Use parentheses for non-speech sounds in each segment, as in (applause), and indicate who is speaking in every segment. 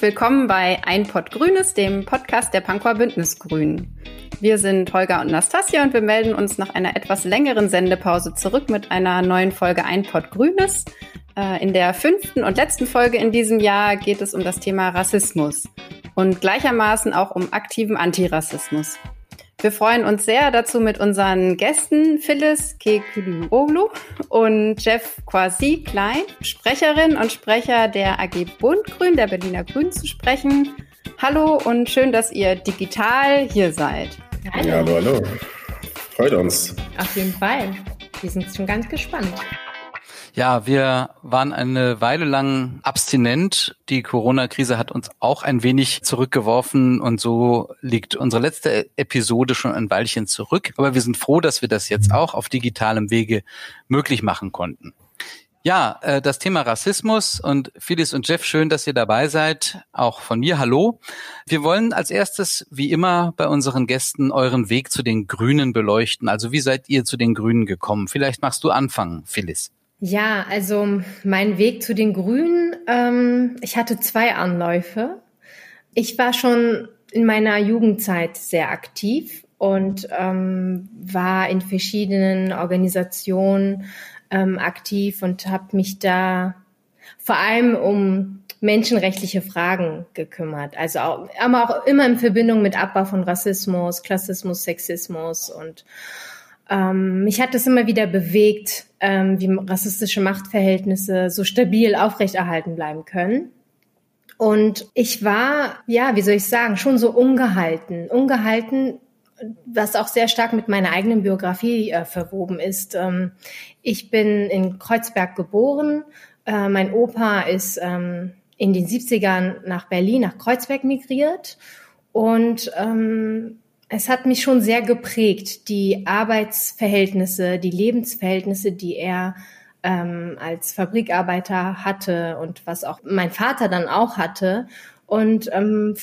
Speaker 1: Willkommen bei Ein Pott Grünes, dem Podcast der Pankower Bündnis Grünen. Wir sind Holger und Nastasia und wir melden uns nach einer etwas längeren Sendepause zurück mit einer neuen Folge Ein Pott Grünes. Äh, in der fünften und letzten Folge in diesem Jahr geht es um das Thema Rassismus und gleichermaßen auch um aktiven Antirassismus. Wir freuen uns sehr dazu mit unseren Gästen Phyllis Kekülüoglu und Jeff Quasi Klein, Sprecherin und Sprecher der AG Bundgrün, der Berliner Grünen, zu sprechen. Hallo und schön, dass ihr digital hier seid.
Speaker 2: Hallo. Ja, hallo, hallo. Freut uns.
Speaker 3: Auf jeden Fall. Wir sind schon ganz gespannt.
Speaker 4: Ja, wir waren eine Weile lang abstinent. Die Corona-Krise hat uns auch ein wenig zurückgeworfen und so liegt unsere letzte Episode schon ein Weilchen zurück. Aber wir sind froh, dass wir das jetzt auch auf digitalem Wege möglich machen konnten. Ja, äh, das Thema Rassismus und Phyllis und Jeff, schön, dass ihr dabei seid. Auch von mir, hallo. Wir wollen als erstes, wie immer, bei unseren Gästen euren Weg zu den Grünen beleuchten. Also wie seid ihr zu den Grünen gekommen? Vielleicht machst du anfangen, Phyllis.
Speaker 3: Ja, also mein Weg zu den Grünen, ähm, ich hatte zwei Anläufe. Ich war schon in meiner Jugendzeit sehr aktiv und ähm, war in verschiedenen Organisationen ähm, aktiv und habe mich da vor allem um menschenrechtliche Fragen gekümmert. Also auch, aber auch immer in Verbindung mit Abbau von Rassismus, Klassismus, Sexismus und ähm, mich hat das immer wieder bewegt, ähm, wie rassistische Machtverhältnisse so stabil aufrechterhalten bleiben können. Und ich war, ja, wie soll ich sagen, schon so ungehalten. Ungehalten, was auch sehr stark mit meiner eigenen Biografie äh, verwoben ist. Ähm, ich bin in Kreuzberg geboren. Äh, mein Opa ist ähm, in den 70ern nach Berlin, nach Kreuzberg migriert. Und ähm, es hat mich schon sehr geprägt, die Arbeitsverhältnisse, die Lebensverhältnisse, die er ähm, als Fabrikarbeiter hatte und was auch mein Vater dann auch hatte. Und ähm,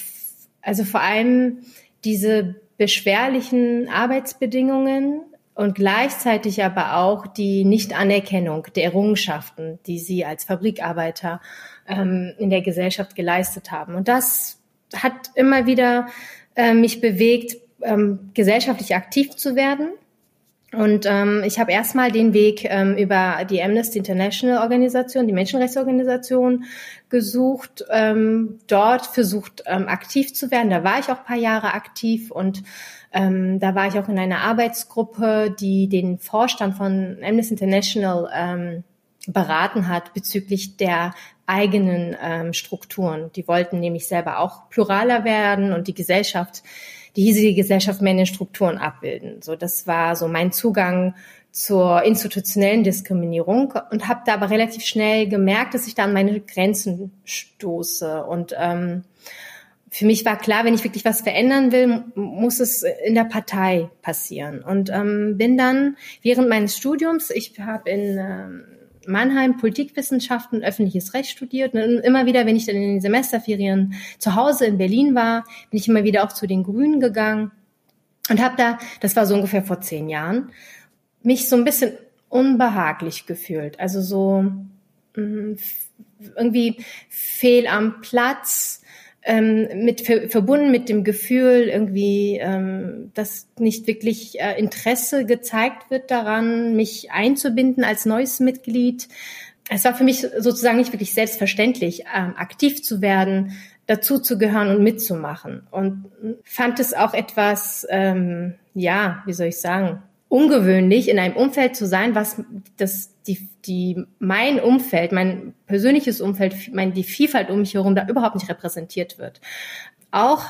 Speaker 3: also vor allem diese beschwerlichen Arbeitsbedingungen und gleichzeitig aber auch die Nichtanerkennung der Errungenschaften, die sie als Fabrikarbeiter ähm, in der Gesellschaft geleistet haben. Und das hat immer wieder äh, mich bewegt, ähm, gesellschaftlich aktiv zu werden. Und ähm, ich habe erstmal den Weg ähm, über die Amnesty International Organisation, die Menschenrechtsorganisation gesucht, ähm, dort versucht ähm, aktiv zu werden. Da war ich auch paar Jahre aktiv und ähm, da war ich auch in einer Arbeitsgruppe, die den Vorstand von Amnesty International ähm, beraten hat bezüglich der eigenen ähm, Strukturen. Die wollten nämlich selber auch pluraler werden und die Gesellschaft die hiesige Gesellschaft mehr in den Strukturen abbilden. So, das war so mein Zugang zur institutionellen Diskriminierung und habe da aber relativ schnell gemerkt, dass ich da an meine Grenzen stoße. Und ähm, für mich war klar, wenn ich wirklich was verändern will, muss es in der Partei passieren. Und ähm, bin dann während meines Studiums, ich habe in ähm, Mannheim Politikwissenschaften, öffentliches Recht studiert. Und immer wieder, wenn ich dann in den Semesterferien zu Hause in Berlin war, bin ich immer wieder auch zu den Grünen gegangen und habe da, das war so ungefähr vor zehn Jahren, mich so ein bisschen unbehaglich gefühlt. Also so mm, irgendwie fehl am Platz, ähm, mit verbunden mit dem Gefühl irgendwie, ähm, dass nicht wirklich äh, Interesse gezeigt wird daran, mich einzubinden als neues Mitglied. Es war für mich sozusagen nicht wirklich selbstverständlich, ähm, aktiv zu werden, dazu zu gehören und mitzumachen. Und fand es auch etwas, ähm, ja, wie soll ich sagen, ungewöhnlich, in einem Umfeld zu sein, was das, die, die, mein Umfeld, mein persönliches Umfeld, mein, die Vielfalt um mich herum da überhaupt nicht repräsentiert wird. Auch,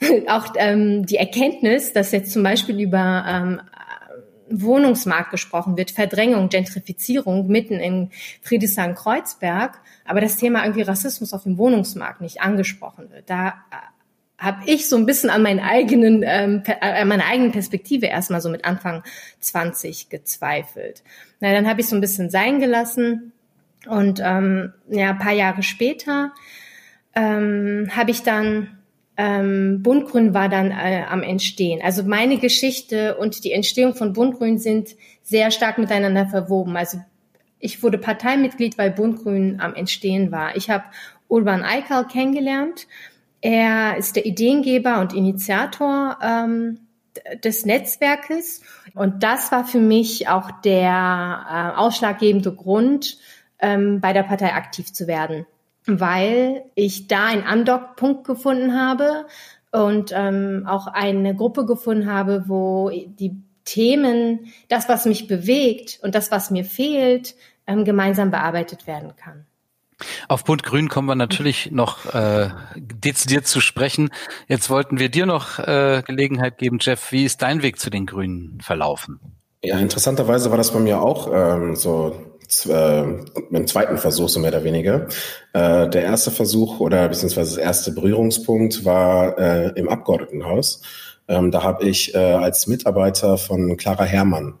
Speaker 3: (laughs) auch ähm, die Erkenntnis, dass jetzt zum Beispiel über ähm, Wohnungsmarkt gesprochen wird, Verdrängung, Gentrifizierung mitten in Friedrichshain-Kreuzberg, aber das Thema irgendwie Rassismus auf dem Wohnungsmarkt nicht angesprochen wird. Da habe ich so ein bisschen an meinen eigenen, ähm, an meiner eigenen Perspektive erstmal so mit Anfang 20 gezweifelt. Na, dann habe ich so ein bisschen sein gelassen und ähm, ja, ein paar Jahre später ähm, habe ich dann ähm, Bundgrün war dann äh, am Entstehen. Also meine Geschichte und die Entstehung von Bundgrün sind sehr stark miteinander verwoben. Also ich wurde Parteimitglied, weil Bundgrün am Entstehen war. Ich habe Urban Eikal kennengelernt. Er ist der Ideengeber und Initiator ähm, des Netzwerkes. Und das war für mich auch der äh, ausschlaggebende Grund, ähm, bei der Partei aktiv zu werden, weil ich da einen Andockpunkt gefunden habe und ähm, auch eine Gruppe gefunden habe, wo die Themen, das, was mich bewegt und das, was mir fehlt, ähm, gemeinsam bearbeitet werden kann.
Speaker 4: Auf Bund Grün kommen wir natürlich noch äh, dezidiert zu sprechen. Jetzt wollten wir dir noch äh, Gelegenheit geben, Jeff. Wie ist dein Weg zu den Grünen verlaufen?
Speaker 2: Ja, interessanterweise war das bei mir auch ähm, so äh, im zweiten Versuch, so mehr oder weniger. Äh, der erste Versuch oder beziehungsweise das erste Berührungspunkt war äh, im Abgeordnetenhaus. Ähm, da habe ich äh, als Mitarbeiter von Clara Herrmann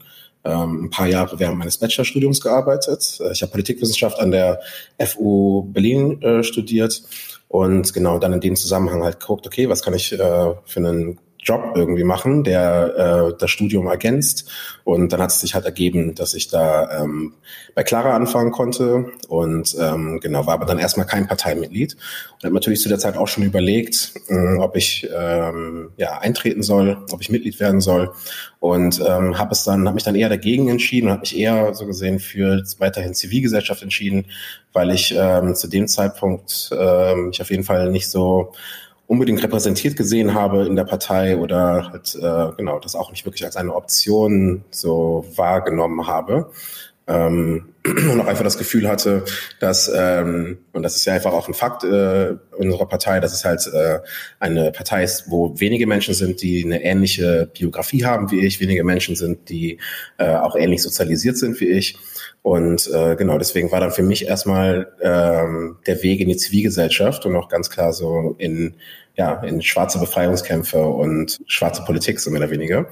Speaker 2: ähm, ein paar Jahre während meines Bachelorstudiums gearbeitet. Äh, ich habe Politikwissenschaft an der FU Berlin äh, studiert und genau dann in dem Zusammenhang halt geguckt, okay, was kann ich äh, für einen Job irgendwie machen, der äh, das Studium ergänzt. Und dann hat es sich halt ergeben, dass ich da ähm, bei Clara anfangen konnte und ähm, genau, war aber dann erstmal kein Parteimitglied. Und habe natürlich zu der Zeit auch schon überlegt, äh, ob ich ähm, ja eintreten soll, ob ich Mitglied werden soll. Und ähm, habe es dann, habe mich dann eher dagegen entschieden und habe mich eher so gesehen für weiterhin Zivilgesellschaft entschieden, weil ich ähm, zu dem Zeitpunkt ähm, ich auf jeden Fall nicht so unbedingt repräsentiert gesehen habe in der Partei oder halt, äh, genau, das auch nicht wirklich als eine Option so wahrgenommen habe. Ähm, (clears throat) und auch einfach das Gefühl hatte, dass, ähm, und das ist ja einfach auch ein Fakt äh, unserer Partei, dass es halt äh, eine Partei ist, wo wenige Menschen sind, die eine ähnliche Biografie haben wie ich, wenige Menschen sind, die äh, auch ähnlich sozialisiert sind wie ich. Und äh, genau, deswegen war dann für mich erstmal ähm, der Weg in die Zivilgesellschaft und auch ganz klar so in ja, in schwarze Befreiungskämpfe und schwarze Politik, so mehr oder weniger.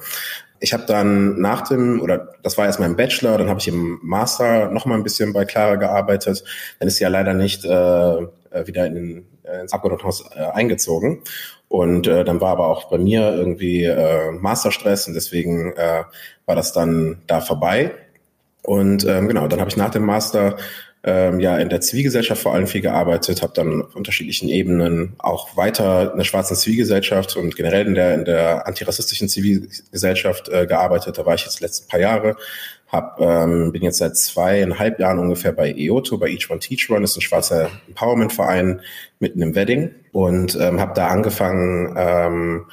Speaker 2: Ich habe dann nach dem, oder das war erst mein Bachelor, dann habe ich im Master noch mal ein bisschen bei Clara gearbeitet. Dann ist sie ja leider nicht äh, äh wieder in äh, ins Abgeordnetenhaus äh, eingezogen. Und äh, dann war aber auch bei mir irgendwie äh, Masterstress und deswegen äh, war das dann da vorbei. Und ähm, genau, dann habe ich nach dem Master ähm, ja in der Zivilgesellschaft vor allem viel gearbeitet, habe dann auf unterschiedlichen Ebenen auch weiter in der schwarzen Zivilgesellschaft und generell in der in der antirassistischen Zivilgesellschaft äh, gearbeitet. Da war ich jetzt die letzten paar Jahre. Hab, ähm, bin jetzt seit zweieinhalb Jahren ungefähr bei EOTO, bei Each One Teach One, das ist ein schwarzer Empowerment-Verein mitten im Wedding und ähm, habe da angefangen, ähm,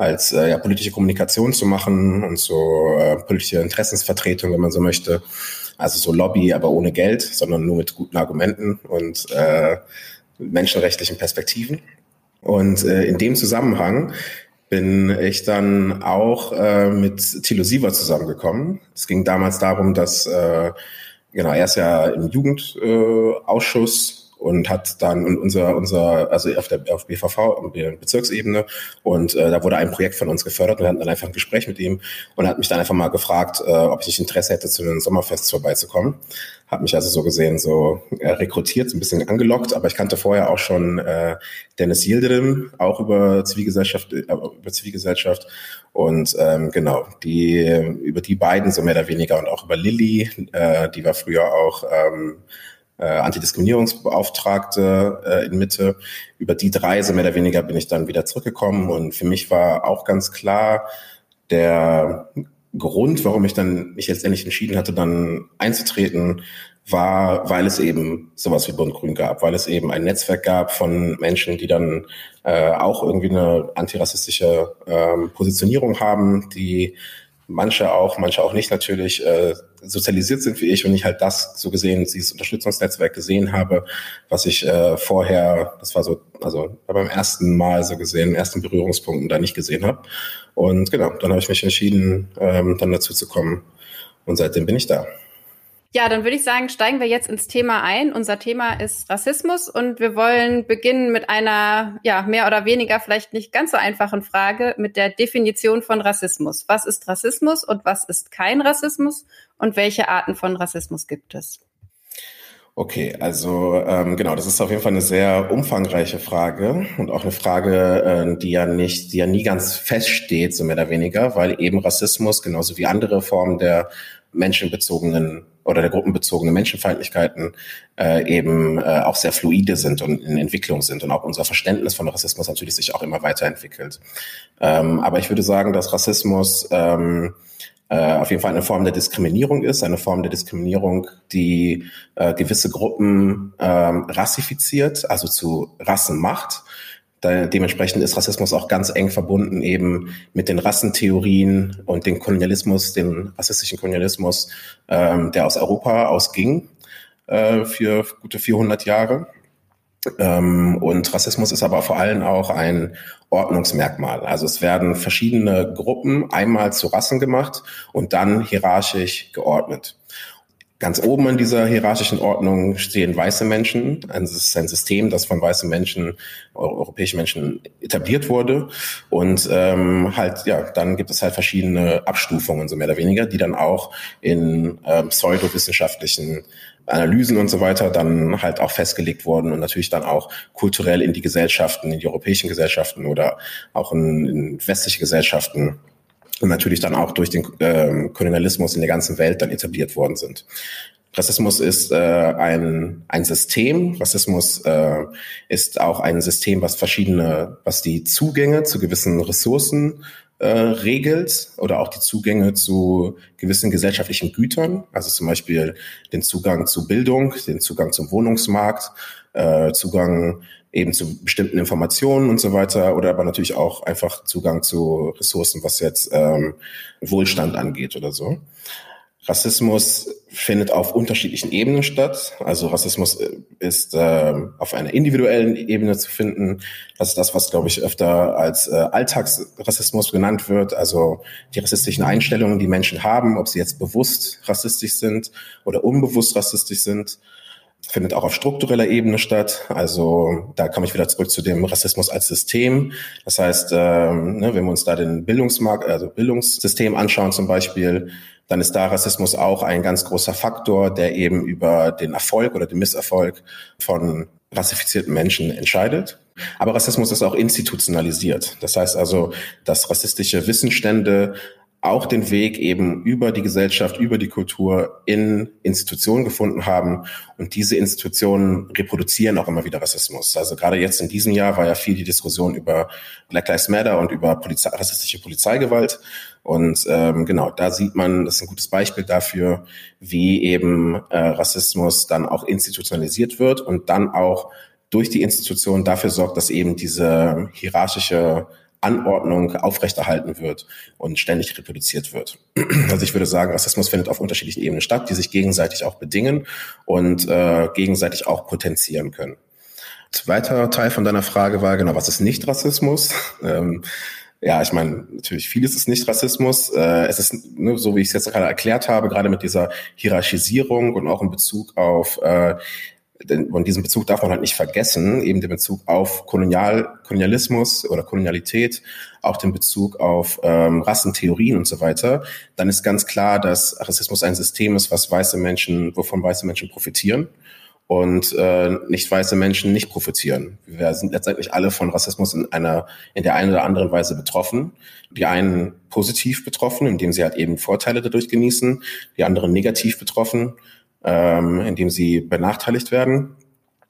Speaker 2: als äh, ja, politische Kommunikation zu machen und so äh, politische Interessensvertretung, wenn man so möchte. Also so Lobby, aber ohne Geld, sondern nur mit guten Argumenten und äh, menschenrechtlichen Perspektiven. Und äh, in dem Zusammenhang bin ich dann auch äh, mit Thilo Siever zusammengekommen. Es ging damals darum, dass äh, genau er ist ja im Jugendausschuss und hat dann unser, unser, also auf der auf BVV, Bezirksebene. Und äh, da wurde ein Projekt von uns gefördert und wir hatten dann einfach ein Gespräch mit ihm und hat mich dann einfach mal gefragt, äh, ob ich nicht Interesse hätte, zu einem Sommerfest vorbeizukommen. Hat mich also so gesehen so äh, rekrutiert, ein bisschen angelockt, aber ich kannte vorher auch schon äh, Dennis Yildirim, auch über Zivilgesellschaft, äh, über Zivilgesellschaft. Und ähm, genau, die über die beiden so mehr oder weniger und auch über Lilly, äh, die war früher auch ähm, äh, Antidiskriminierungsbeauftragte äh, in Mitte. Über die drei, so mehr oder weniger, bin ich dann wieder zurückgekommen. Und für mich war auch ganz klar, der Grund, warum ich dann mich letztendlich entschieden hatte, dann einzutreten, war, weil es eben sowas wie Bund Grün gab, weil es eben ein Netzwerk gab von Menschen, die dann äh, auch irgendwie eine antirassistische ähm, Positionierung haben, die manche auch, manche auch nicht natürlich äh, sozialisiert sind wie ich und ich halt das so gesehen, dieses Unterstützungsnetzwerk gesehen habe, was ich äh, vorher, das war so, also beim ersten Mal so gesehen, ersten Berührungspunkten da nicht gesehen habe. Und genau, dann habe ich mich entschieden, ähm, dann dazu zu kommen. Und seitdem bin ich da.
Speaker 1: Ja, dann würde ich sagen, steigen wir jetzt ins Thema ein. Unser Thema ist Rassismus und wir wollen beginnen mit einer, ja, mehr oder weniger vielleicht nicht ganz so einfachen Frage mit der Definition von Rassismus. Was ist Rassismus und was ist kein Rassismus und welche Arten von Rassismus gibt es?
Speaker 2: Okay, also ähm, genau, das ist auf jeden Fall eine sehr umfangreiche Frage und auch eine Frage, äh, die ja nicht, die ja nie ganz feststeht, so mehr oder weniger, weil eben Rassismus genauso wie andere Formen der menschenbezogenen oder der gruppenbezogene Menschenfeindlichkeiten äh, eben äh, auch sehr fluide sind und in Entwicklung sind und auch unser Verständnis von Rassismus natürlich sich auch immer weiterentwickelt. Ähm, aber ich würde sagen, dass Rassismus ähm, äh, auf jeden Fall eine Form der Diskriminierung ist, eine Form der Diskriminierung, die äh, gewisse Gruppen ähm, rassifiziert, also zu Rassen macht. Da, dementsprechend ist Rassismus auch ganz eng verbunden eben mit den Rassentheorien und dem Kolonialismus, dem rassistischen Kolonialismus, ähm, der aus Europa ausging äh, für gute 400 Jahre. Ähm, und Rassismus ist aber vor allem auch ein Ordnungsmerkmal. Also es werden verschiedene Gruppen einmal zu Rassen gemacht und dann hierarchisch geordnet. Ganz oben in dieser hierarchischen Ordnung stehen weiße Menschen. Es ist ein System, das von weißen Menschen, europäischen Menschen etabliert wurde. Und ähm, halt, ja, dann gibt es halt verschiedene Abstufungen, so mehr oder weniger, die dann auch in ähm, pseudowissenschaftlichen Analysen und so weiter dann halt auch festgelegt wurden und natürlich dann auch kulturell in die Gesellschaften, in die europäischen Gesellschaften oder auch in, in westliche Gesellschaften und natürlich dann auch durch den ähm, Kolonialismus in der ganzen Welt dann etabliert worden sind. Rassismus ist äh, ein, ein System. Rassismus äh, ist auch ein System, was verschiedene, was die Zugänge zu gewissen Ressourcen äh, regelt oder auch die Zugänge zu gewissen gesellschaftlichen Gütern, also zum Beispiel den Zugang zu Bildung, den Zugang zum Wohnungsmarkt, äh, Zugang eben zu bestimmten Informationen und so weiter oder aber natürlich auch einfach Zugang zu Ressourcen, was jetzt ähm, Wohlstand angeht oder so. Rassismus findet auf unterschiedlichen Ebenen statt. Also Rassismus äh, ist äh, auf einer individuellen Ebene zu finden. Das ist das, was, glaube ich, öfter als äh, Alltagsrassismus genannt wird. Also die rassistischen Einstellungen, die Menschen haben, ob sie jetzt bewusst rassistisch sind oder unbewusst rassistisch sind findet auch auf struktureller Ebene statt. Also da komme ich wieder zurück zu dem Rassismus als System. Das heißt, ähm, ne, wenn wir uns da den Bildungsmarkt, also Bildungssystem anschauen zum Beispiel, dann ist da Rassismus auch ein ganz großer Faktor, der eben über den Erfolg oder den Misserfolg von rassifizierten Menschen entscheidet. Aber Rassismus ist auch institutionalisiert. Das heißt also, dass rassistische Wissensstände auch den Weg eben über die Gesellschaft, über die Kultur in Institutionen gefunden haben. Und diese Institutionen reproduzieren auch immer wieder Rassismus. Also gerade jetzt in diesem Jahr war ja viel die Diskussion über Black Lives Matter und über Polizei, rassistische Polizeigewalt. Und ähm, genau, da sieht man, das ist ein gutes Beispiel dafür, wie eben äh, Rassismus dann auch institutionalisiert wird und dann auch durch die Institution dafür sorgt, dass eben diese hierarchische Anordnung aufrechterhalten wird und ständig reproduziert wird. (clears throat) Also ich würde sagen, Rassismus findet auf unterschiedlichen Ebenen statt, die sich gegenseitig auch bedingen und äh, gegenseitig auch potenzieren können. Zweiter Teil von deiner Frage war genau, was ist nicht Rassismus? (laughs) Ähm, ja, ich meine, natürlich vieles ist nicht Rassismus. Äh, es ist, ne, so wie ich es jetzt gerade erklärt habe, gerade mit dieser Hierarchisierung und auch in Bezug auf äh, und diesen Bezug darf man halt nicht vergessen, eben den Bezug auf Kolonial, Kolonialismus oder Kolonialität, auch den Bezug auf ähm, Rassentheorien und so weiter, dann ist ganz klar, dass Rassismus ein System ist, was weiße Menschen, wovon weiße Menschen profitieren und äh, nicht weiße Menschen nicht profitieren. Wir sind letztendlich alle von Rassismus in einer in der einen oder anderen Weise betroffen. Die einen positiv betroffen, indem sie halt eben Vorteile dadurch genießen, die anderen negativ betroffen ähm, indem sie benachteiligt werden.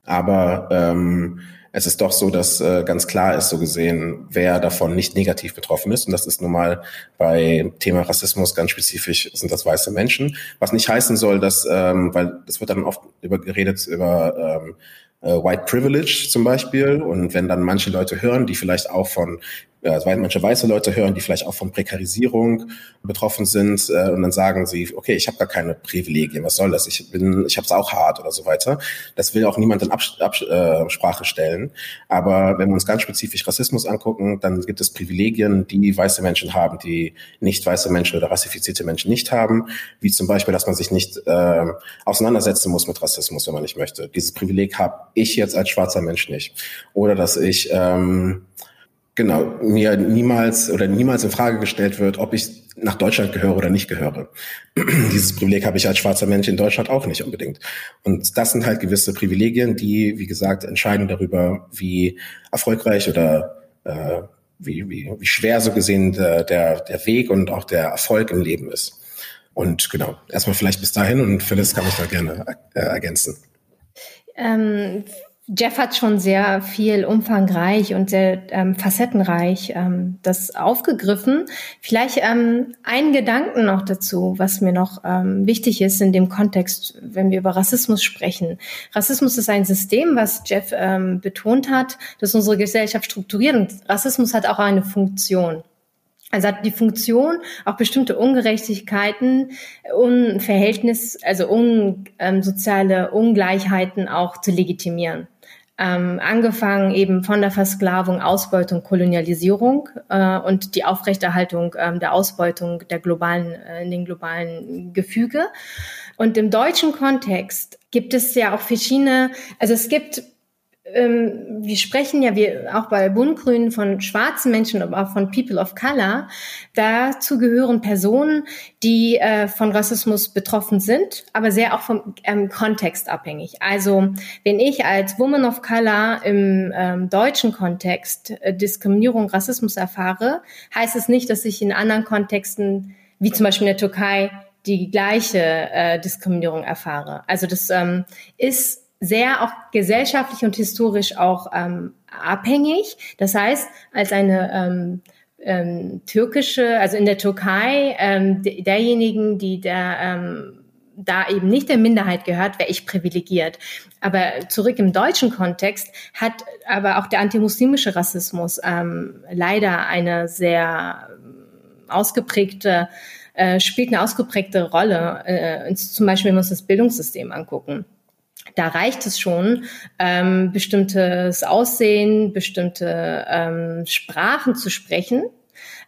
Speaker 2: Aber ähm, es ist doch so, dass äh, ganz klar ist, so gesehen, wer davon nicht negativ betroffen ist. Und das ist nun mal bei Thema Rassismus ganz spezifisch, sind das weiße Menschen. Was nicht heißen soll, dass, ähm, weil es wird dann oft über geredet über ähm, äh, White Privilege zum Beispiel. Und wenn dann manche Leute hören, die vielleicht auch von ja, weil manche weiße Leute hören, die vielleicht auch von Prekarisierung betroffen sind äh, und dann sagen sie, okay, ich habe gar keine Privilegien, was soll das? Ich bin, ich habe es auch hart oder so weiter. Das will auch niemand in Absprache äh, stellen. Aber wenn wir uns ganz spezifisch Rassismus angucken, dann gibt es Privilegien, die weiße Menschen haben, die nicht weiße Menschen oder rassifizierte Menschen nicht haben, wie zum Beispiel, dass man sich nicht äh, auseinandersetzen muss mit Rassismus, wenn man nicht möchte. Dieses Privileg habe ich jetzt als schwarzer Mensch nicht. Oder dass ich ähm, genau, mir niemals oder niemals in Frage gestellt wird, ob ich nach Deutschland gehöre oder nicht gehöre. (clears throat) Dieses Privileg habe ich als schwarzer Mensch in Deutschland auch nicht unbedingt. Und das sind halt gewisse Privilegien, die, wie gesagt, entscheiden darüber, wie erfolgreich oder äh, wie, wie, wie schwer so gesehen der, der, der Weg und auch der Erfolg im Leben ist. Und genau, erstmal vielleicht bis dahin und Phyllis kann mich da gerne äh, ergänzen.
Speaker 3: Ähm, Jeff hat schon sehr viel umfangreich und sehr ähm, facettenreich ähm, das aufgegriffen. Vielleicht ähm, einen Gedanken noch dazu, was mir noch ähm, wichtig ist in dem Kontext, wenn wir über Rassismus sprechen. Rassismus ist ein System, was Jeff ähm, betont hat, das unsere Gesellschaft strukturiert und Rassismus hat auch eine Funktion. Also hat die Funktion, auch bestimmte Ungerechtigkeiten, Unverhältnis, also un, ähm, soziale Ungleichheiten auch zu legitimieren ähm, angefangen eben von der Versklavung, Ausbeutung, Kolonialisierung äh, und die Aufrechterhaltung ähm, der Ausbeutung der globalen, äh, in den globalen Gefüge. Und im deutschen Kontext gibt es ja auch verschiedene, also es gibt ähm, wir sprechen ja wir auch bei Bundgrünen von schwarzen Menschen, aber auch von People of Color. Dazu gehören Personen, die äh, von Rassismus betroffen sind, aber sehr auch vom ähm, Kontext abhängig. Also wenn ich als Woman of Color im ähm, deutschen Kontext äh, Diskriminierung, Rassismus erfahre, heißt es nicht, dass ich in anderen Kontexten, wie zum Beispiel in der Türkei, die gleiche äh, Diskriminierung erfahre. Also das ähm, ist sehr auch gesellschaftlich und historisch auch ähm, abhängig. Das heißt, als eine ähm, ähm, türkische, also in der Türkei, ähm, derjenigen, die da ähm, da eben nicht der Minderheit gehört, wäre ich privilegiert. Aber zurück im deutschen Kontext hat aber auch der antimuslimische Rassismus ähm, leider eine sehr ausgeprägte, äh, spielt eine ausgeprägte Rolle, äh, zum Beispiel, wenn wir uns das Bildungssystem angucken da reicht es schon, ähm, bestimmtes Aussehen, bestimmte ähm, Sprachen zu sprechen,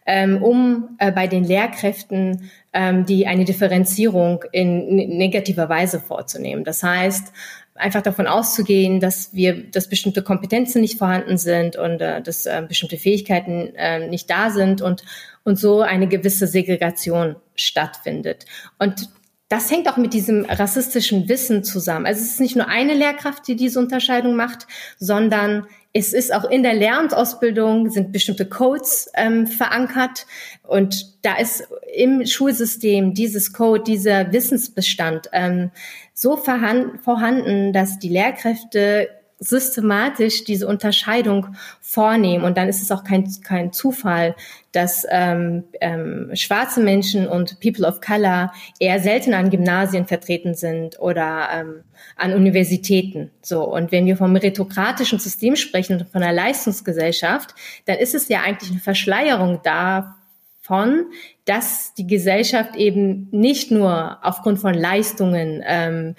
Speaker 3: ähm, um äh, bei den Lehrkräften ähm, die eine Differenzierung in negativer Weise vorzunehmen. Das heißt, einfach davon auszugehen, dass wir, dass bestimmte Kompetenzen nicht vorhanden sind und äh, dass äh, bestimmte Fähigkeiten äh, nicht da sind und und so eine gewisse Segregation stattfindet. Und das hängt auch mit diesem rassistischen Wissen zusammen. Also es ist nicht nur eine Lehrkraft, die diese Unterscheidung macht, sondern es ist auch in der Lehramtsausbildung sind bestimmte Codes ähm, verankert und da ist im Schulsystem dieses Code, dieser Wissensbestand ähm, so vorhanden, dass die Lehrkräfte systematisch diese Unterscheidung vornehmen. Und dann ist es auch kein, kein Zufall, dass ähm, ähm, schwarze Menschen und People of Color eher selten an Gymnasien vertreten sind oder ähm, an Universitäten. So und wenn wir vom meritokratischen System sprechen und von einer Leistungsgesellschaft, dann ist es ja eigentlich eine Verschleierung da von, dass die Gesellschaft eben nicht nur aufgrund von Leistungen ähm,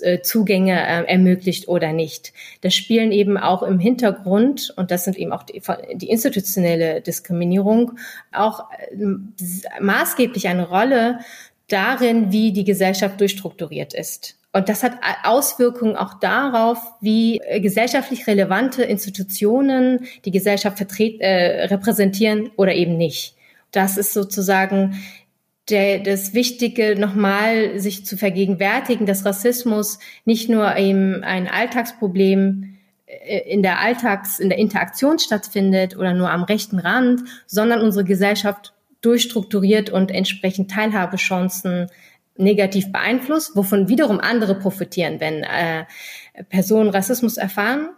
Speaker 3: äh, Zugänge äh, ermöglicht oder nicht. Das spielen eben auch im Hintergrund, und das sind eben auch die, die institutionelle Diskriminierung, auch äh, maßgeblich eine Rolle darin, wie die Gesellschaft durchstrukturiert ist. Und das hat Auswirkungen auch darauf, wie äh, gesellschaftlich relevante Institutionen die Gesellschaft vertreten, äh, repräsentieren oder eben nicht. Das ist sozusagen der, das Wichtige, nochmal sich zu vergegenwärtigen, dass Rassismus nicht nur eben ein Alltagsproblem äh, in der Alltags, in der Interaktion stattfindet oder nur am rechten Rand, sondern unsere Gesellschaft durchstrukturiert und entsprechend Teilhabechancen negativ beeinflusst, wovon wiederum andere profitieren, wenn äh, Personen Rassismus erfahren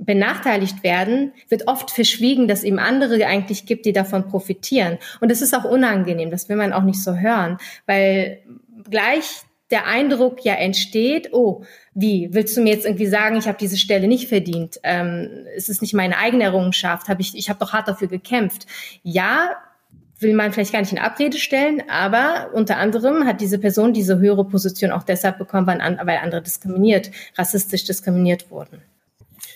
Speaker 3: benachteiligt werden, wird oft verschwiegen, dass eben andere eigentlich gibt, die davon profitieren. Und das ist auch unangenehm, das will man auch nicht so hören, weil gleich der Eindruck ja entsteht, oh, wie, willst du mir jetzt irgendwie sagen, ich habe diese Stelle nicht verdient? Ähm, es ist nicht meine eigene Errungenschaft, hab ich, ich habe doch hart dafür gekämpft. Ja, will man vielleicht gar nicht in Abrede stellen, aber unter anderem hat diese Person diese höhere Position auch deshalb bekommen, weil andere diskriminiert, rassistisch diskriminiert wurden.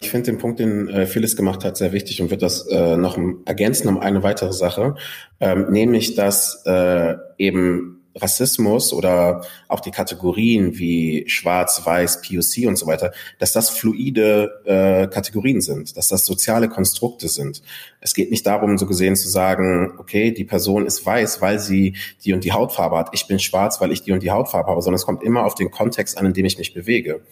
Speaker 2: Ich finde den Punkt, den äh, Phyllis gemacht hat, sehr wichtig und wird das äh, noch ergänzen um eine weitere Sache, ähm, nämlich dass äh, eben Rassismus oder auch die Kategorien wie Schwarz, Weiß, POC und so weiter, dass das fluide äh, Kategorien sind, dass das soziale Konstrukte sind. Es geht nicht darum, so gesehen zu sagen, okay, die Person ist weiß, weil sie die und die Hautfarbe hat. Ich bin schwarz, weil ich die und die Hautfarbe habe, sondern es kommt immer auf den Kontext an, in dem ich mich bewege.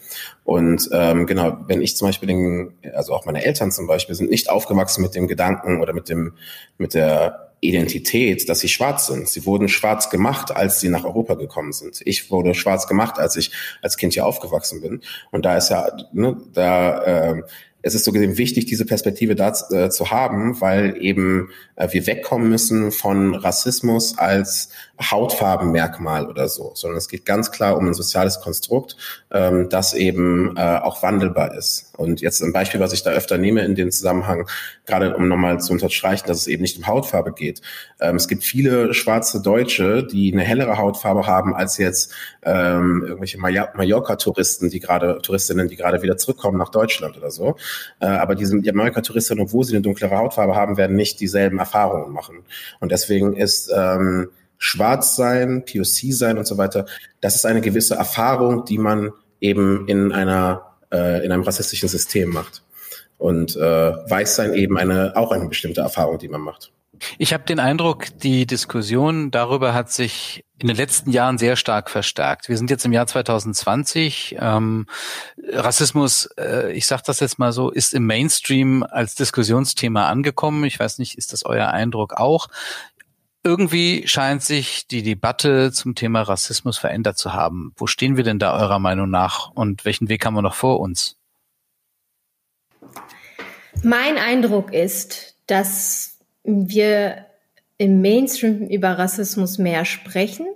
Speaker 2: Und ähm, genau, wenn ich zum Beispiel den, also auch meine Eltern zum Beispiel, sind nicht aufgewachsen mit dem Gedanken oder mit dem, mit der Identität, dass sie schwarz sind. Sie wurden schwarz gemacht, als sie nach Europa gekommen sind. Ich wurde schwarz gemacht, als ich als Kind hier aufgewachsen bin. Und da ist ja, ne, da äh, es ist so gesehen wichtig, diese Perspektive da äh, zu haben, weil eben äh, wir wegkommen müssen von Rassismus als Hautfarbenmerkmal oder so, sondern es geht ganz klar um ein soziales Konstrukt, ähm, das eben äh, auch wandelbar ist. Und jetzt ein Beispiel, was ich da öfter nehme in dem Zusammenhang, gerade um nochmal zu unterstreichen, dass es eben nicht um Hautfarbe geht. Ähm, es gibt viele schwarze Deutsche, die eine hellere Hautfarbe haben als jetzt ähm, irgendwelche Mallorca-Touristen, die gerade Touristinnen, die gerade wieder zurückkommen nach Deutschland oder so. Äh, aber diese die Mallorca-Touristinnen, obwohl sie eine dunklere Hautfarbe haben, werden nicht dieselben Erfahrungen machen. Und deswegen ist ähm, Schwarz sein, POC sein und so weiter, das ist eine gewisse Erfahrung, die man eben in einer äh, in einem rassistischen System macht. Und äh, Weiß sein eben eine auch eine bestimmte Erfahrung, die man macht.
Speaker 4: Ich habe den Eindruck, die Diskussion darüber hat sich in den letzten Jahren sehr stark verstärkt. Wir sind jetzt im Jahr 2020. Ähm, Rassismus, äh, ich sage das jetzt mal so, ist im Mainstream als Diskussionsthema angekommen. Ich weiß nicht, ist das euer Eindruck auch? Irgendwie scheint sich die Debatte zum Thema Rassismus verändert zu haben. Wo stehen wir denn da eurer Meinung nach und welchen Weg haben wir noch vor uns?
Speaker 3: Mein Eindruck ist, dass wir im Mainstream über Rassismus mehr sprechen,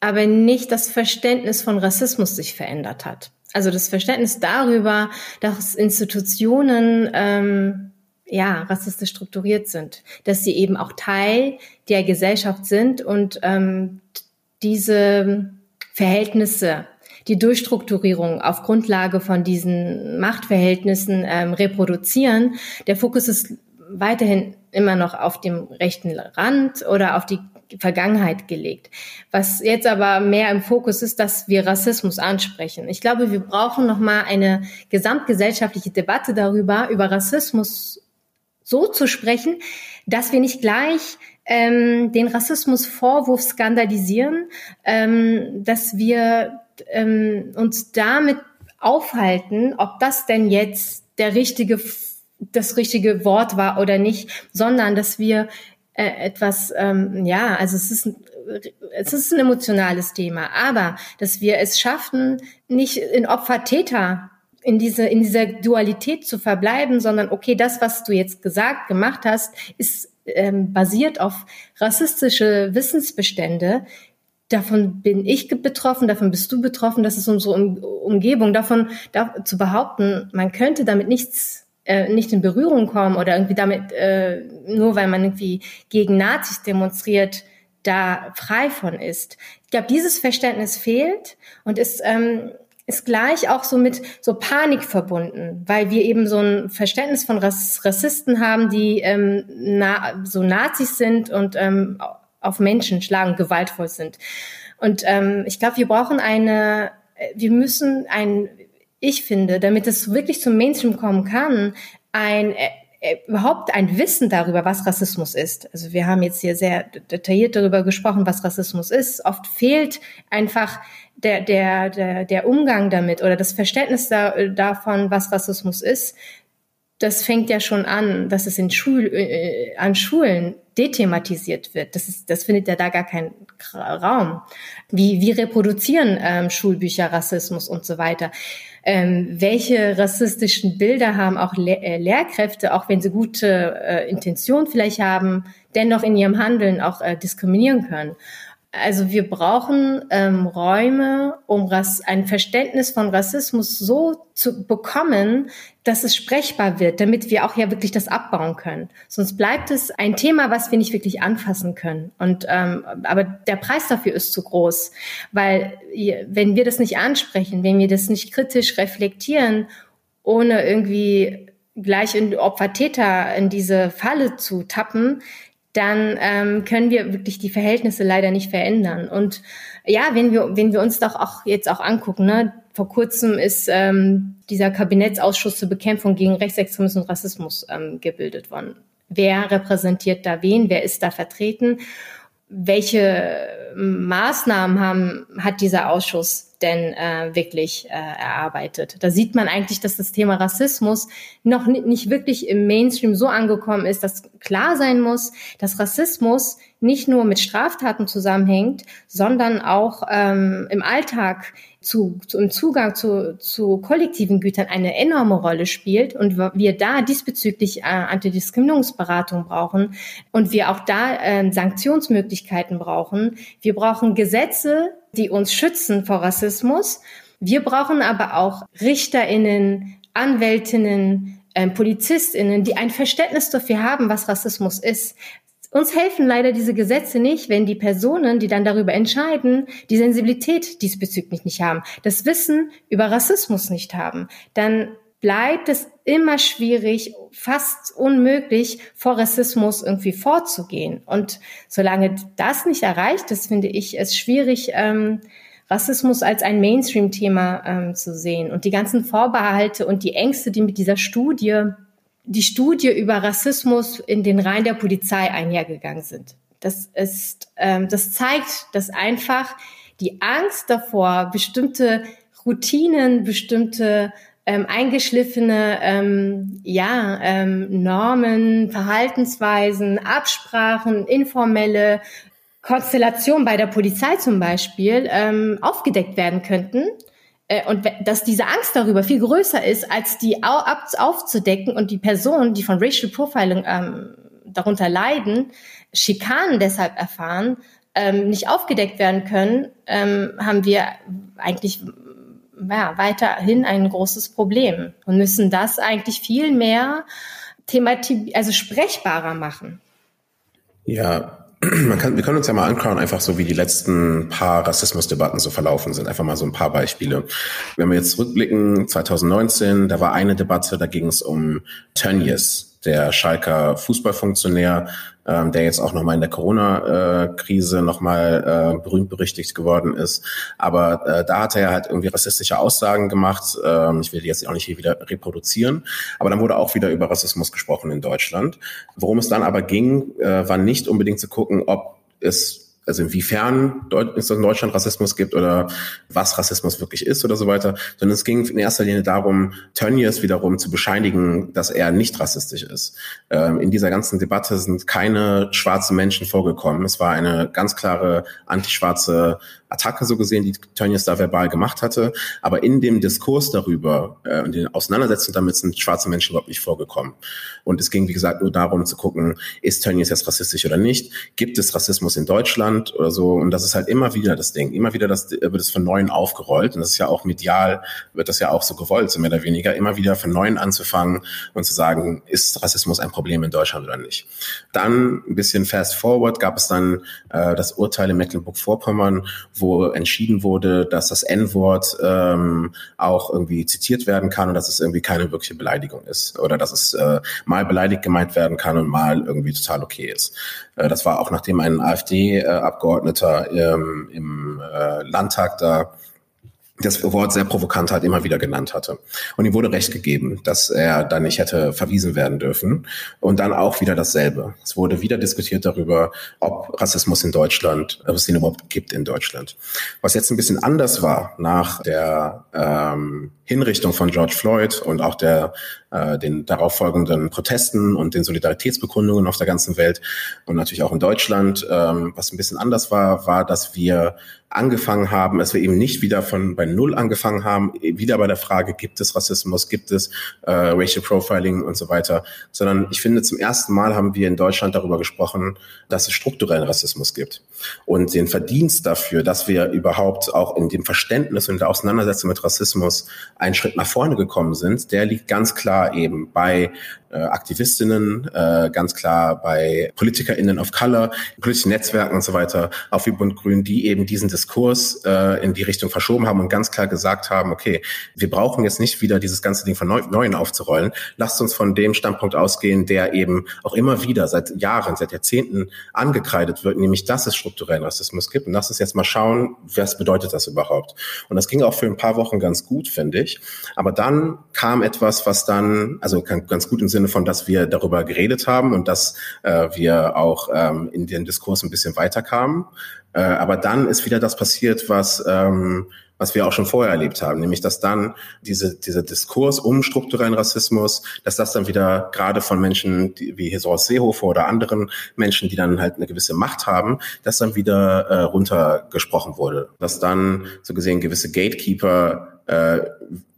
Speaker 3: aber nicht das Verständnis von Rassismus sich verändert hat. Also das Verständnis darüber, dass Institutionen ähm, ja, rassistisch strukturiert sind, dass sie eben auch Teil der Gesellschaft sind und ähm, diese Verhältnisse, die Durchstrukturierung auf Grundlage von diesen Machtverhältnissen ähm, reproduzieren. Der Fokus ist weiterhin immer noch auf dem rechten Rand oder auf die Vergangenheit gelegt. Was jetzt aber mehr im Fokus ist, dass wir Rassismus ansprechen. Ich glaube, wir brauchen noch mal eine gesamtgesellschaftliche Debatte darüber, über Rassismus so zu sprechen, dass wir nicht gleich ähm, den Rassismusvorwurf skandalisieren, ähm, dass wir ähm, uns damit aufhalten, ob das denn jetzt der richtige, das richtige Wort war oder nicht, sondern dass wir äh, etwas, ähm, ja, also es ist es ist ein emotionales Thema, aber dass wir es schaffen, nicht in Opfer-Täter in diese in dieser Dualität zu verbleiben, sondern okay, das, was du jetzt gesagt, gemacht hast, ist ähm, basiert auf rassistische Wissensbestände. Davon bin ich betroffen, davon bist du betroffen, das ist unsere um Umgebung. Davon da, zu behaupten, man könnte damit nichts äh, nicht in Berührung kommen oder irgendwie damit äh, nur weil man irgendwie gegen Nazis demonstriert, da frei von ist. Ich glaube, dieses Verständnis fehlt und ist ähm, ist gleich auch so mit so Panik verbunden, weil wir eben so ein Verständnis von Rassisten haben, die ähm, na, so Nazis sind und ähm, auf Menschen schlagen, gewaltvoll sind. Und ähm, ich glaube, wir brauchen eine, äh, wir müssen ein, ich finde, damit es wirklich zum Mainstream kommen kann, ein äh, überhaupt ein Wissen darüber, was Rassismus ist. Also wir haben jetzt hier sehr detailliert darüber gesprochen, was Rassismus ist. Oft fehlt einfach der, der, der, der Umgang damit oder das Verständnis da, davon, was Rassismus ist, das fängt ja schon an, dass es in Schul, äh, an Schulen dethematisiert wird. Das, ist, das findet ja da gar keinen Raum. Wie, wie reproduzieren ähm, Schulbücher Rassismus und so weiter? Ähm, welche rassistischen Bilder haben auch Le äh, Lehrkräfte, auch wenn sie gute äh, Intention vielleicht haben, dennoch in ihrem Handeln auch äh, diskriminieren können? Also wir brauchen ähm, Räume, um Rass ein Verständnis von Rassismus so zu bekommen, dass es sprechbar wird, damit wir auch ja wirklich das abbauen können. Sonst bleibt es ein Thema, was wir nicht wirklich anfassen können. Und ähm, aber der Preis dafür ist zu groß, weil wenn wir das nicht ansprechen, wenn wir das nicht kritisch reflektieren, ohne irgendwie gleich in Opfer-Täter in diese Falle zu tappen, dann ähm, können wir wirklich die Verhältnisse leider nicht verändern. Und ja, wenn wir, wenn wir uns doch auch jetzt auch angucken, ne, vor kurzem ist ähm, dieser Kabinettsausschuss zur Bekämpfung gegen Rechtsextremismus und Rassismus ähm, gebildet worden. Wer repräsentiert da wen? Wer ist da vertreten? Welche Maßnahmen haben, hat dieser Ausschuss denn äh, wirklich äh, erarbeitet? Da sieht man eigentlich, dass das Thema Rassismus noch nicht wirklich im Mainstream so angekommen ist, dass klar sein muss, dass Rassismus nicht nur mit Straftaten zusammenhängt, sondern auch ähm, im Alltag zu, zu, im Zugang zu, zu kollektiven Gütern eine enorme Rolle spielt und wir da diesbezüglich äh, Antidiskriminierungsberatung brauchen und wir auch da äh, Sanktionsmöglichkeiten brauchen. Wir brauchen Gesetze, die uns schützen vor Rassismus. Wir brauchen aber auch Richterinnen, Anwältinnen, äh, PolizistInnen, die ein Verständnis dafür haben, was Rassismus ist. Uns helfen leider diese Gesetze nicht, wenn die Personen, die dann darüber entscheiden, die Sensibilität diesbezüglich nicht haben, das Wissen über Rassismus nicht haben. Dann bleibt es immer schwierig, fast unmöglich, vor Rassismus irgendwie vorzugehen. Und solange das nicht erreicht ist, finde ich es schwierig, ähm, Rassismus als ein Mainstream-Thema ähm, zu sehen. Und die ganzen Vorbehalte und die Ängste, die mit dieser Studie die Studie über Rassismus in den Reihen der Polizei einhergegangen sind. Das ist, ähm, das zeigt, dass einfach die Angst davor, bestimmte Routinen, bestimmte ähm, eingeschliffene ähm, ja, ähm, Normen, Verhaltensweisen, Absprachen, informelle Konstellationen bei der Polizei zum Beispiel ähm, aufgedeckt werden könnten und dass diese Angst darüber viel größer ist, als die aufzudecken und die Personen, die von Racial Profiling ähm, darunter leiden, Schikanen deshalb erfahren, ähm, nicht aufgedeckt werden können, ähm, haben wir eigentlich ja, weiterhin ein großes Problem und müssen das eigentlich viel mehr themati also sprechbarer machen.
Speaker 2: Ja, (clears throat) kann, wir können uns ja mal anschauen, einfach so wie die letzten paar Rassismusdebatten so verlaufen sind. Einfach mal so ein paar Beispiele. Wenn wir jetzt zurückblicken, 2019, da war eine Debatte, da ging es um Tönnies, der Schalker Fußballfunktionär, ähm, der jetzt auch nochmal in der Corona-Krise nochmal äh, berühmt berichtigt geworden ist. Aber äh, da hat er halt irgendwie rassistische Aussagen gemacht. Ähm, ich will die jetzt auch nicht hier wieder reproduzieren. Aber dann wurde auch wieder über Rassismus gesprochen in Deutschland. Worum es dann aber ging, äh, war nicht unbedingt zu gucken, ob es also inwiefern es in Deutschland Rassismus gibt oder was Rassismus wirklich ist oder so weiter, sondern es ging in erster Linie darum, Tönnies wiederum zu bescheinigen, dass er nicht rassistisch ist. Ähm, in dieser ganzen Debatte sind keine schwarzen Menschen vorgekommen. Es war eine ganz klare antischwarze Attacke so gesehen, die Tönnies da verbal gemacht hatte. Aber in dem Diskurs darüber äh, und den Auseinandersetzungen damit sind schwarze Menschen überhaupt nicht vorgekommen. Und es ging, wie gesagt, nur darum zu gucken, ist Tönnies jetzt rassistisch oder nicht? Gibt es Rassismus in Deutschland oder so? Und das ist halt immer wieder das Ding. Immer wieder das, wird es von Neuem aufgerollt. Und das ist ja auch medial, wird das ja auch so gewollt, so mehr oder weniger, immer wieder von Neuem anzufangen und zu sagen, ist Rassismus ein Problem in Deutschland oder nicht? Dann ein bisschen fast forward gab es dann äh, das Urteil in Mecklenburg-Vorpommern, wo wo entschieden wurde, dass das N-Wort ähm, auch irgendwie zitiert werden kann und dass es irgendwie keine wirkliche Beleidigung ist oder dass es äh, mal beleidigt gemeint werden kann und mal irgendwie total okay ist. Äh, das war auch nachdem ein AfD-Abgeordneter ähm, im äh, Landtag da das Wort sehr provokant halt immer wieder genannt hatte. Und ihm wurde Recht gegeben, dass er da nicht hätte verwiesen werden dürfen. Und dann auch wieder dasselbe. Es wurde wieder diskutiert darüber, ob Rassismus in Deutschland, ob es den überhaupt gibt in Deutschland. Was jetzt ein bisschen anders war nach der ähm, Hinrichtung von George Floyd und auch der äh, den darauffolgenden Protesten und den Solidaritätsbekundungen auf der ganzen Welt und natürlich auch in Deutschland. Ähm, was ein bisschen anders war, war, dass wir angefangen haben, dass wir eben nicht wieder von bei Null angefangen haben, wieder bei der Frage, gibt es Rassismus, gibt es äh, Racial Profiling und so weiter, sondern ich finde, zum ersten Mal haben wir in Deutschland darüber gesprochen, dass es strukturellen Rassismus gibt. Und den Verdienst dafür, dass wir überhaupt auch in dem Verständnis und der Auseinandersetzung mit Rassismus einen Schritt nach vorne gekommen sind, der liegt ganz klar eben bei äh, Aktivistinnen, äh, ganz klar bei PolitikerInnen of Color, politischen Netzwerken und so weiter, auf wie Bund Grün, die eben diesen Diskurs äh, in die Richtung verschoben haben und ganz klar gesagt haben, okay, wir brauchen jetzt nicht wieder dieses ganze Ding von neu, Neuen aufzurollen. Lasst uns von dem Standpunkt ausgehen, der eben auch immer wieder seit Jahren, seit Jahrzehnten angekreidet wird, nämlich dass es strukturellen Rassismus gibt. Und lasst uns jetzt mal schauen, was bedeutet das überhaupt? Und das ging auch für ein paar Wochen ganz gut, finde ich. Aber dann kam etwas, was dann, also ganz gut im Sinne Sinne von, dass wir darüber geredet haben und dass äh, wir auch ähm, in den Diskurs ein bisschen weiterkamen. Äh, aber dann ist wieder das passiert, was ähm, was wir auch schon vorher erlebt haben, nämlich dass dann diese, dieser Diskurs um strukturellen Rassismus, dass das dann wieder gerade von Menschen wie Horst Seehofer oder anderen Menschen, die dann halt eine gewisse Macht haben, dass dann wieder äh, runtergesprochen wurde. Dass dann so gesehen gewisse Gatekeeper äh,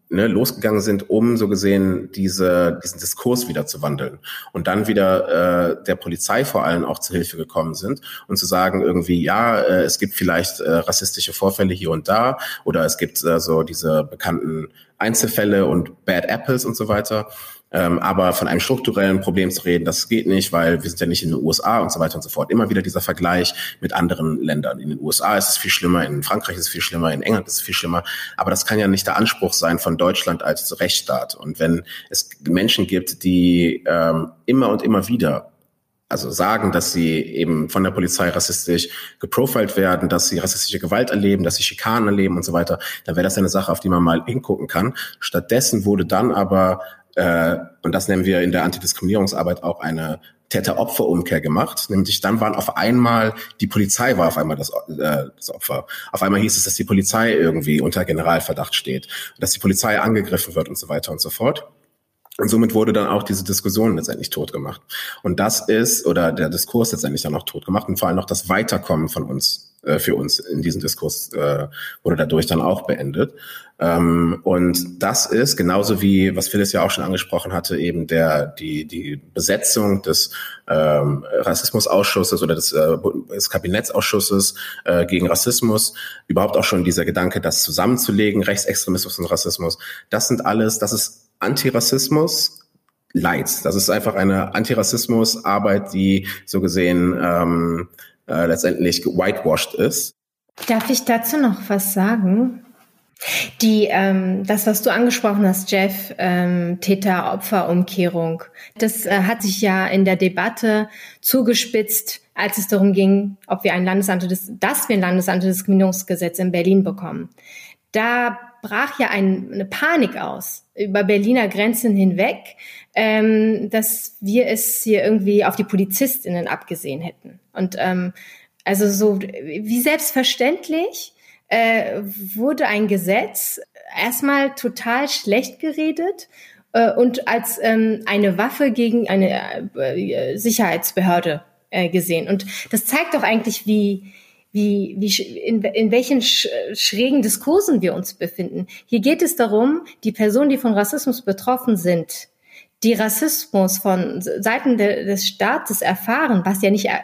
Speaker 2: ne, losgegangen sind, um so gesehen diese, diesen Diskurs wieder zu wandeln und dann wieder äh, der Polizei vor allem auch zu Hilfe gekommen sind und zu sagen irgendwie, ja, äh, es gibt vielleicht äh, rassistische Vorfälle hier und da oder es gibt äh, so diese bekannten Einzelfälle und Bad Apples und so weiter. Ähm, aber von einem strukturellen Problem zu reden, das geht nicht, weil wir sind ja nicht in den USA und so weiter und so fort. Immer wieder dieser Vergleich mit anderen Ländern. In den USA ist es viel schlimmer, in Frankreich ist es viel schlimmer, in England ist es viel schlimmer. Aber das kann ja nicht der Anspruch sein von Deutschland als Rechtsstaat. Und wenn es Menschen gibt, die ähm, immer und immer wieder also sagen, dass sie eben von der Polizei rassistisch geprofilt werden, dass sie rassistische Gewalt erleben, dass sie Schikanen erleben und so weiter, dann wäre das eine Sache, auf die man mal hingucken kann. Stattdessen wurde dann aber äh, und das nennen wir in der Antidiskriminierungsarbeit auch eine Täter-Opfer-Umkehr gemacht. Nämlich dann waren auf einmal, die Polizei war auf einmal das, äh, das Opfer. Auf einmal hieß es, dass die Polizei irgendwie unter Generalverdacht steht, dass die Polizei angegriffen wird und so weiter und so fort. Und somit wurde dann auch diese Diskussion letztendlich tot gemacht. Und das ist, oder der Diskurs letztendlich dann auch tot gemacht und vor allem auch das Weiterkommen von uns, äh, für uns in diesem Diskurs äh, wurde dadurch dann auch beendet. Ähm, und das ist genauso wie, was Phyllis ja auch schon angesprochen hatte, eben der, die, die Besetzung des ähm, Rassismusausschusses oder des, äh, des Kabinettsausschusses äh, gegen Rassismus, überhaupt auch schon dieser Gedanke, das zusammenzulegen, Rechtsextremismus und Rassismus, das sind alles, das ist Antirassismus, Light. Das ist einfach eine Antirassismus-Arbeit, die so gesehen ähm, äh, letztendlich whitewashed ist.
Speaker 3: Darf ich dazu noch was sagen? Die, ähm, das, was du angesprochen hast, Jeff, ähm, Täter-Opfer-Umkehrung, das äh, hat sich ja in der Debatte zugespitzt, als es darum ging, ob wir ein Landesantidis dass wir ein Landesantidiskriminierungsgesetz in Berlin bekommen. Da brach ja ein, eine Panik aus über Berliner Grenzen hinweg, ähm, dass wir es hier irgendwie auf die PolizistInnen abgesehen hätten. Und ähm, also so wie selbstverständlich äh, wurde ein Gesetz erstmal total schlecht geredet äh, und als ähm, eine Waffe gegen eine äh, Sicherheitsbehörde äh, gesehen. Und das zeigt doch eigentlich, wie wie, wie in, in welchen sch schrägen Diskursen wir uns befinden. Hier geht es darum, die Personen, die von Rassismus betroffen sind, die Rassismus von Seiten de, des Staates erfahren, was ja nicht äh,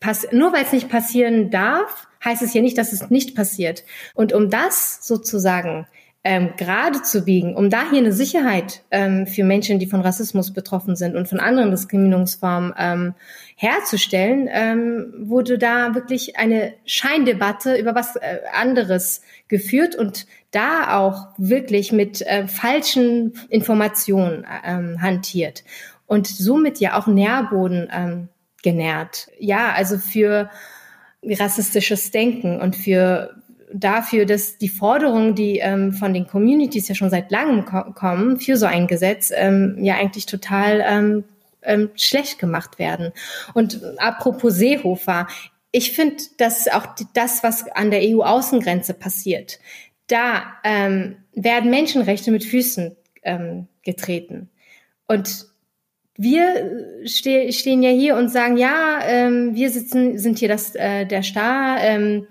Speaker 3: pass nur weil es nicht passieren darf, heißt es ja nicht, dass es nicht passiert. Und um das sozusagen ähm, gerade zu biegen, um da hier eine Sicherheit ähm, für Menschen, die von Rassismus betroffen sind und von anderen Diskriminierungsformen ähm, herzustellen, ähm, wurde da wirklich eine Scheindebatte über was äh, anderes geführt und da auch wirklich mit äh, falschen Informationen ähm, hantiert und somit ja auch Nährboden ähm, genährt. Ja, also für rassistisches Denken und für dafür, dass die Forderungen, die ähm, von den Communities ja schon seit langem ko kommen, für so ein Gesetz, ähm, ja eigentlich total ähm, ähm, schlecht gemacht werden. Und apropos Seehofer, ich finde, dass auch das, was an der EU-Außengrenze passiert, da ähm, werden Menschenrechte mit Füßen ähm, getreten. Und wir ste stehen ja hier und sagen, ja, ähm, wir sitzen, sind hier das, äh, der Star, ähm,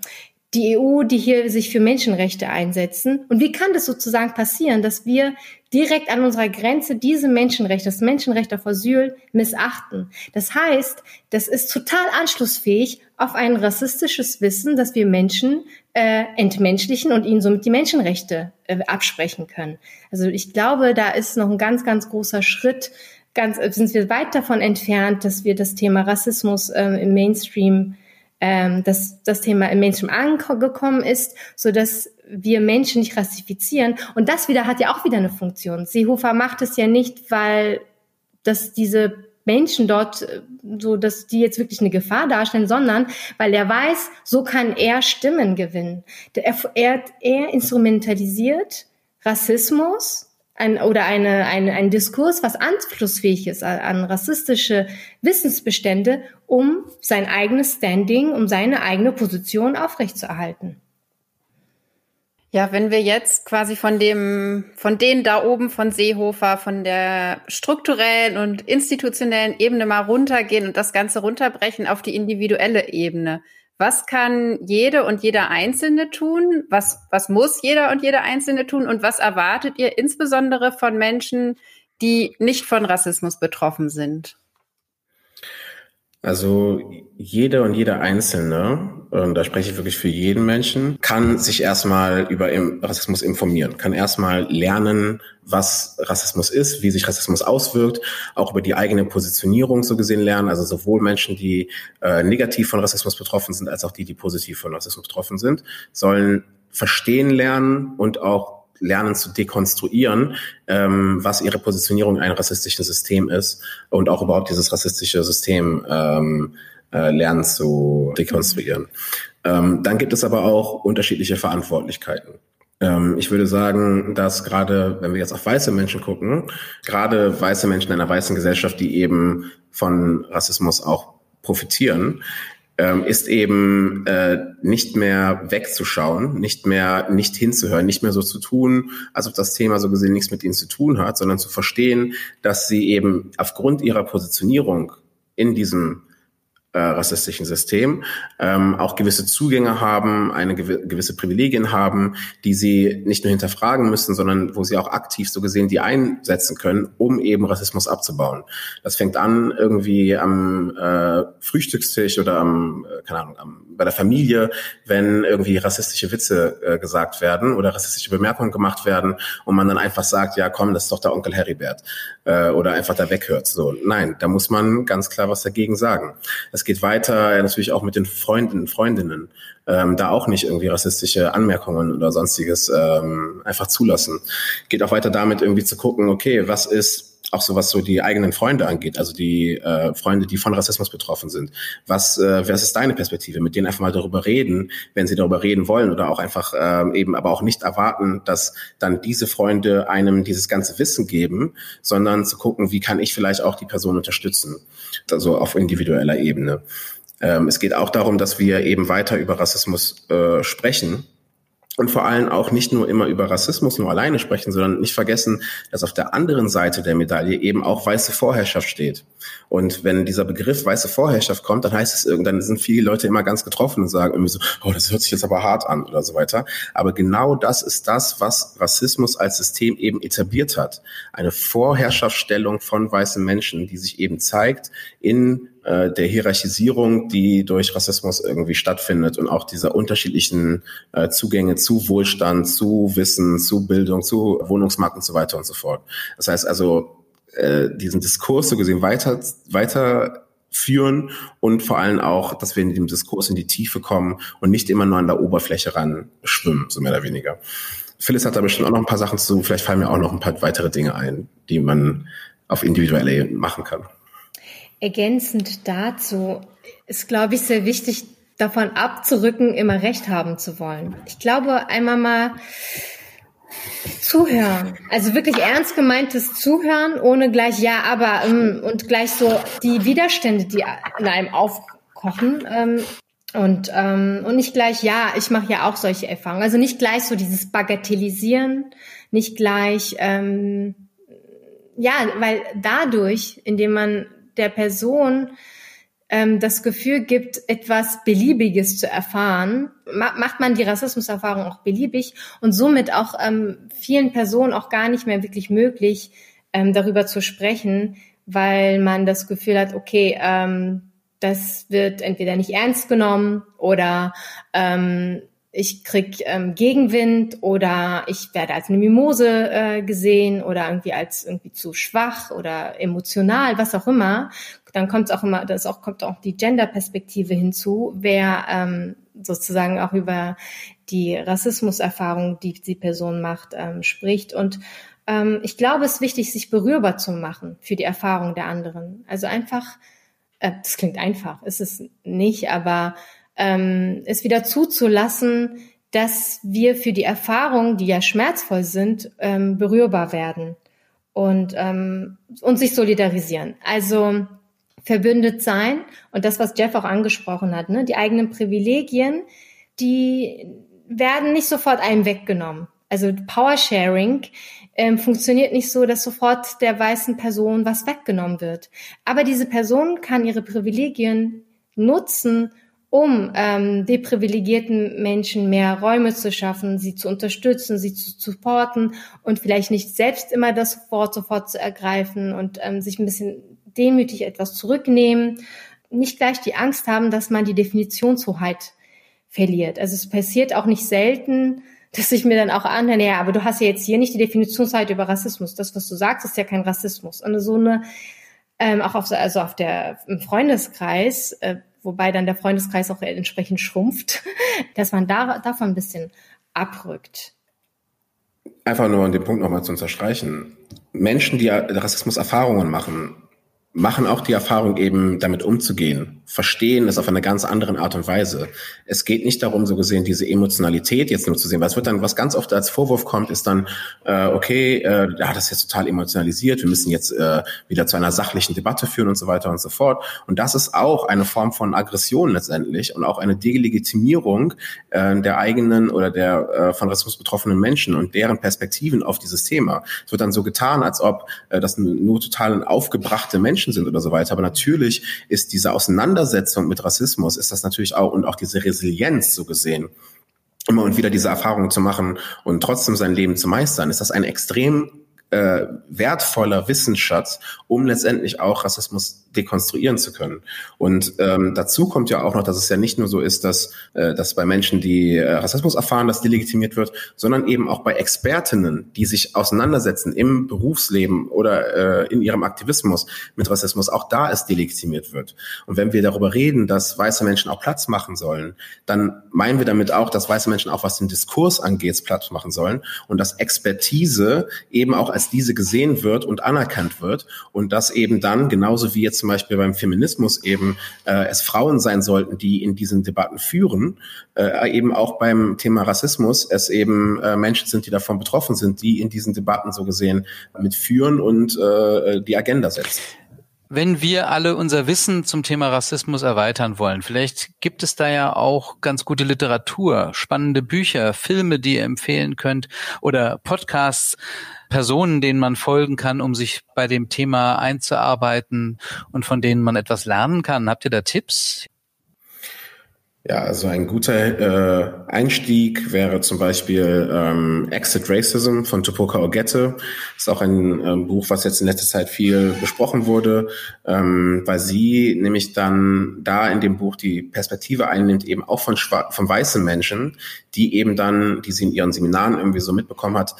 Speaker 3: die EU, die hier sich für Menschenrechte einsetzen. Und wie kann das sozusagen passieren, dass wir direkt an unserer Grenze diese Menschenrechte, das Menschenrecht auf Asyl missachten? Das heißt, das ist total anschlussfähig auf ein rassistisches Wissen, dass wir Menschen äh, entmenschlichen und ihnen somit die Menschenrechte äh, absprechen können. Also ich glaube, da ist noch ein ganz, ganz großer Schritt, ganz sind wir weit davon entfernt, dass wir das Thema Rassismus äh, im Mainstream ähm, dass das Thema im Mainstream angekommen ist, so dass wir Menschen nicht rassifizieren. Und das wieder hat ja auch wieder eine Funktion. Seehofer macht es ja nicht, weil das diese Menschen dort, äh, so dass die jetzt wirklich eine Gefahr darstellen, sondern weil er weiß, so kann er Stimmen gewinnen. Er, er, er instrumentalisiert Rassismus ein, oder eine, eine, ein Diskurs, was anschlussfähig ist an rassistische Wissensbestände, um sein eigenes Standing, um seine eigene Position aufrechtzuerhalten.
Speaker 1: Ja, wenn wir jetzt quasi von dem, von denen da oben von Seehofer, von der strukturellen und institutionellen Ebene mal runtergehen und das Ganze runterbrechen auf die individuelle Ebene. Was kann jede und jeder Einzelne tun? Was, was muss jeder und jede Einzelne tun? Und was erwartet ihr insbesondere von Menschen, die nicht von Rassismus betroffen sind?
Speaker 2: Also jeder und jeder Einzelne, und da spreche ich wirklich für jeden Menschen, kann sich erstmal über Rassismus informieren, kann erstmal lernen, was Rassismus ist, wie sich Rassismus auswirkt, auch über die eigene Positionierung so gesehen lernen, also sowohl Menschen, die äh, negativ von Rassismus betroffen sind, als auch die, die positiv von Rassismus betroffen sind, sollen verstehen lernen und auch lernen zu dekonstruieren, ähm, was ihre Positionierung in einem rassistischen System ist und auch überhaupt dieses rassistische System ähm, äh, lernen zu dekonstruieren. Ähm, dann gibt es aber auch unterschiedliche Verantwortlichkeiten. Ähm, ich würde sagen, dass gerade, wenn wir jetzt auf weiße Menschen gucken, gerade weiße Menschen in einer weißen Gesellschaft, die eben von Rassismus auch profitieren, ähm, ist eben äh, nicht mehr wegzuschauen, nicht mehr nicht hinzuhören, nicht mehr so zu tun, als ob das Thema so gesehen nichts mit ihnen zu tun hat, sondern zu verstehen, dass sie eben aufgrund ihrer Positionierung in diesem äh, rassistischen System ähm, auch gewisse Zugänge haben, eine gew gewisse Privilegien haben, die sie nicht nur hinterfragen müssen, sondern wo sie auch aktiv so gesehen die einsetzen können, um eben Rassismus abzubauen. Das fängt an irgendwie am äh, Frühstückstisch oder am, äh, keine Ahnung, am, bei der Familie, wenn irgendwie rassistische Witze äh, gesagt werden oder rassistische Bemerkungen gemacht werden und man dann einfach sagt, ja komm, das ist doch der Onkel Heribert äh, oder einfach da weghört. So, nein, da muss man ganz klar was dagegen sagen. Es geht weiter natürlich auch mit den Freunden, Freundinnen, ähm, da auch nicht irgendwie rassistische Anmerkungen oder sonstiges ähm, einfach zulassen. Geht auch weiter damit irgendwie zu gucken, okay, was ist auch so was so die eigenen Freunde angeht, also die äh, Freunde, die von Rassismus betroffen sind. Was, äh, was ist deine Perspektive? Mit denen einfach mal darüber reden, wenn sie darüber reden wollen oder auch einfach äh, eben, aber auch nicht erwarten, dass dann diese Freunde einem dieses ganze Wissen geben, sondern zu gucken, wie kann ich vielleicht auch die Person unterstützen, also auf individueller Ebene. Ähm, es geht auch darum, dass wir eben weiter über Rassismus äh, sprechen und vor allem auch nicht nur immer über Rassismus nur alleine sprechen, sondern nicht vergessen, dass auf der anderen Seite der Medaille eben auch weiße Vorherrschaft steht. Und wenn dieser Begriff weiße Vorherrschaft kommt, dann heißt es irgendwann sind viele Leute immer ganz getroffen und sagen irgendwie so, oh, das hört sich jetzt aber hart an oder so weiter. Aber genau das ist das, was Rassismus als System eben etabliert hat. Eine Vorherrschaftsstellung von weißen Menschen, die sich eben zeigt in äh, der Hierarchisierung, die durch Rassismus irgendwie stattfindet und auch dieser unterschiedlichen äh, Zugänge zu Wohlstand, zu Wissen, zu Bildung, zu Wohnungsmarkt und so weiter und so fort. Das heißt also, äh, diesen Diskurs so gesehen weiter, weiter führen und vor allem auch, dass wir in dem Diskurs in die Tiefe kommen und nicht immer nur an der Oberfläche ran schwimmen, so mehr oder weniger. Phyllis hat da bestimmt auch noch ein paar Sachen zu, vielleicht fallen mir auch noch ein paar weitere Dinge ein, die man auf individueller Ebene machen kann.
Speaker 3: Ergänzend dazu ist, glaube ich, sehr wichtig, davon abzurücken, immer Recht haben zu wollen. Ich glaube, einmal mal zuhören. Also wirklich ernst gemeintes Zuhören, ohne gleich ja, aber ähm, und gleich so die Widerstände, die in einem aufkochen. Ähm, und, ähm, und nicht gleich, ja, ich mache ja auch solche Erfahrungen. Also nicht gleich so dieses Bagatellisieren, nicht gleich, ähm, ja, weil dadurch, indem man der Person ähm, das Gefühl gibt, etwas Beliebiges zu erfahren, ma macht man die Rassismuserfahrung auch beliebig? Und somit auch ähm, vielen Personen auch gar nicht mehr wirklich möglich, ähm, darüber zu sprechen, weil man das Gefühl hat, okay, ähm, das wird entweder nicht ernst genommen oder ähm, ich krieg ähm, Gegenwind oder ich werde als eine Mimose äh, gesehen oder irgendwie als irgendwie zu schwach oder emotional, was auch immer. Dann kommt auch immer, das auch kommt auch die Gender-Perspektive hinzu, wer ähm, sozusagen auch über die Rassismuserfahrung, die die Person macht, ähm, spricht. Und ähm, ich glaube, es ist wichtig, sich berührbar zu machen für die Erfahrung der anderen. Also einfach, äh, das klingt einfach, ist es nicht, aber ähm, es wieder zuzulassen, dass wir für die Erfahrungen, die ja schmerzvoll sind, ähm, berührbar werden und, ähm, und sich solidarisieren. Also verbündet sein und das, was Jeff auch angesprochen hat, ne, die eigenen Privilegien, die werden nicht sofort einem weggenommen. Also Power-Sharing ähm, funktioniert nicht so, dass sofort der weißen Person was weggenommen wird. Aber diese Person kann ihre Privilegien nutzen, um ähm, deprivilegierten Menschen mehr Räume zu schaffen, sie zu unterstützen, sie zu supporten und vielleicht nicht selbst immer das Wort sofort zu ergreifen und ähm, sich ein bisschen demütig etwas zurücknehmen, nicht gleich die Angst haben, dass man die Definitionshoheit verliert. Also es passiert auch nicht selten, dass ich mir dann auch anhöre, ja, aber du hast ja jetzt hier nicht die Definitionshoheit über Rassismus. Das, was du sagst, ist ja kein Rassismus. Und so eine, ähm, auch auf, also auf der, im Freundeskreis, äh, wobei dann der Freundeskreis auch entsprechend schrumpft, (laughs) dass man da, davon ein bisschen abrückt.
Speaker 2: Einfach nur um den Punkt nochmal zu unterstreichen. Menschen, die Rassismus-Erfahrungen machen, machen auch die Erfahrung eben damit umzugehen, verstehen es auf eine ganz andere Art und Weise. Es geht nicht darum, so gesehen, diese Emotionalität jetzt nur zu sehen, weil es wird dann, was ganz oft als Vorwurf kommt, ist dann, äh, okay, äh, ja, das ist jetzt total emotionalisiert, wir müssen jetzt äh, wieder zu einer sachlichen Debatte führen und so weiter und so fort. Und das ist auch eine Form von Aggression letztendlich und auch eine Delegitimierung äh, der eigenen oder der äh, von Rassismus betroffenen Menschen und deren Perspektiven auf dieses Thema. Es wird dann so getan, als ob äh, das nur total aufgebrachte Menschen sind oder so weiter. Aber natürlich ist diese Auseinandersetzung mit Rassismus, ist das natürlich auch und auch diese Resilienz so gesehen, immer und wieder diese Erfahrungen zu machen und trotzdem sein Leben zu meistern, ist das ein extrem äh, wertvoller Wissensschatz, um letztendlich auch Rassismus dekonstruieren zu können. Und ähm, dazu kommt ja auch noch, dass es ja nicht nur so ist, dass, äh, dass bei Menschen, die äh, Rassismus erfahren, dass delegitimiert wird, sondern eben auch bei Expertinnen, die sich auseinandersetzen im Berufsleben oder äh, in ihrem Aktivismus mit Rassismus, auch da es delegitimiert wird. Und wenn wir darüber reden, dass weiße Menschen auch Platz machen sollen, dann meinen wir damit auch, dass weiße Menschen auch was den Diskurs angeht, Platz machen sollen und dass Expertise eben auch als diese gesehen wird und anerkannt wird und dass eben dann genauso wie jetzt zum Beispiel beim Feminismus eben äh, es Frauen sein sollten, die in diesen Debatten führen, äh, eben auch beim Thema Rassismus es eben äh, Menschen sind, die davon betroffen sind, die in diesen Debatten so gesehen mitführen und äh, die Agenda setzen.
Speaker 4: Wenn wir alle unser Wissen zum Thema Rassismus erweitern wollen, vielleicht gibt es da ja auch ganz gute Literatur, spannende Bücher, Filme, die ihr empfehlen könnt oder Podcasts, Personen, denen man folgen kann, um sich bei dem Thema einzuarbeiten und von denen man etwas lernen kann. Habt ihr da Tipps?
Speaker 2: Ja, also ein guter äh, Einstieg wäre zum Beispiel ähm, Exit Racism von Tupoka Ogette. Ist auch ein ähm, Buch, was jetzt in letzter Zeit viel besprochen wurde, ähm, weil sie nämlich dann da in dem Buch die Perspektive einnimmt, eben auch von, von weißen Menschen, die eben dann, die sie in ihren Seminaren irgendwie so mitbekommen hat,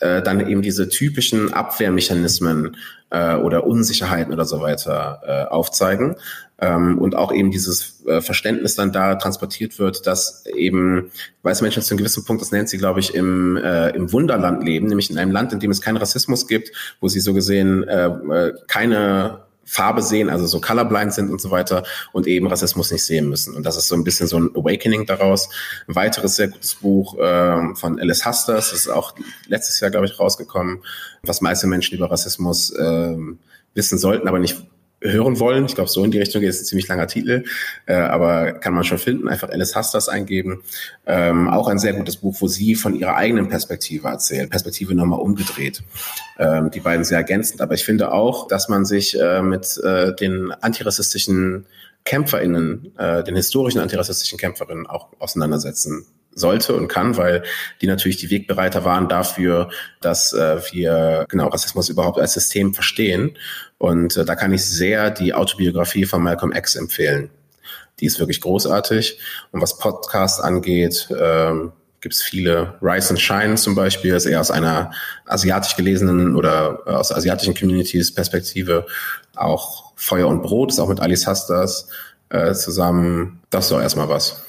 Speaker 2: äh, dann eben diese typischen Abwehrmechanismen äh, oder Unsicherheiten oder so weiter äh, aufzeigen. Ähm, und auch eben dieses äh, Verständnis dann da transportiert wird, dass eben weiße Menschen zu einem gewissen Punkt, das nennt sie, glaube ich, im, äh, im Wunderland leben, nämlich in einem Land, in dem es keinen Rassismus gibt, wo sie so gesehen äh, äh keine Farbe sehen, also so colorblind sind und so weiter und eben Rassismus nicht sehen müssen. Und das ist so ein bisschen so ein Awakening daraus. Ein weiteres sehr gutes Buch ähm, von Alice Hasters, das ist auch letztes Jahr, glaube ich, rausgekommen, was meiste Menschen über Rassismus ähm, wissen sollten, aber nicht hören wollen. Ich glaube, so in die Richtung geht ein ziemlich langer Titel, äh, aber kann man schon finden. Einfach Alice Hasters eingeben. Ähm, auch ein sehr gutes Buch, wo sie von ihrer eigenen Perspektive erzählt. Perspektive nochmal umgedreht. Ähm, die beiden sehr ergänzend. Aber ich finde auch, dass man sich äh, mit äh, den antirassistischen KämpferInnen, äh, den historischen antirassistischen Kämpferinnen auch auseinandersetzen sollte und kann, weil die natürlich die Wegbereiter waren dafür, dass äh, wir genau Rassismus überhaupt als System verstehen. Und äh, da kann ich sehr die Autobiografie von Malcolm X empfehlen. Die ist wirklich großartig. Und was Podcast angeht, ähm, gibt es viele. Rise and Shine zum Beispiel ist eher aus einer asiatisch gelesenen oder aus asiatischen Communities Perspektive. Auch Feuer und Brot ist auch mit Alice Hastas äh, zusammen. Das ist doch erstmal was.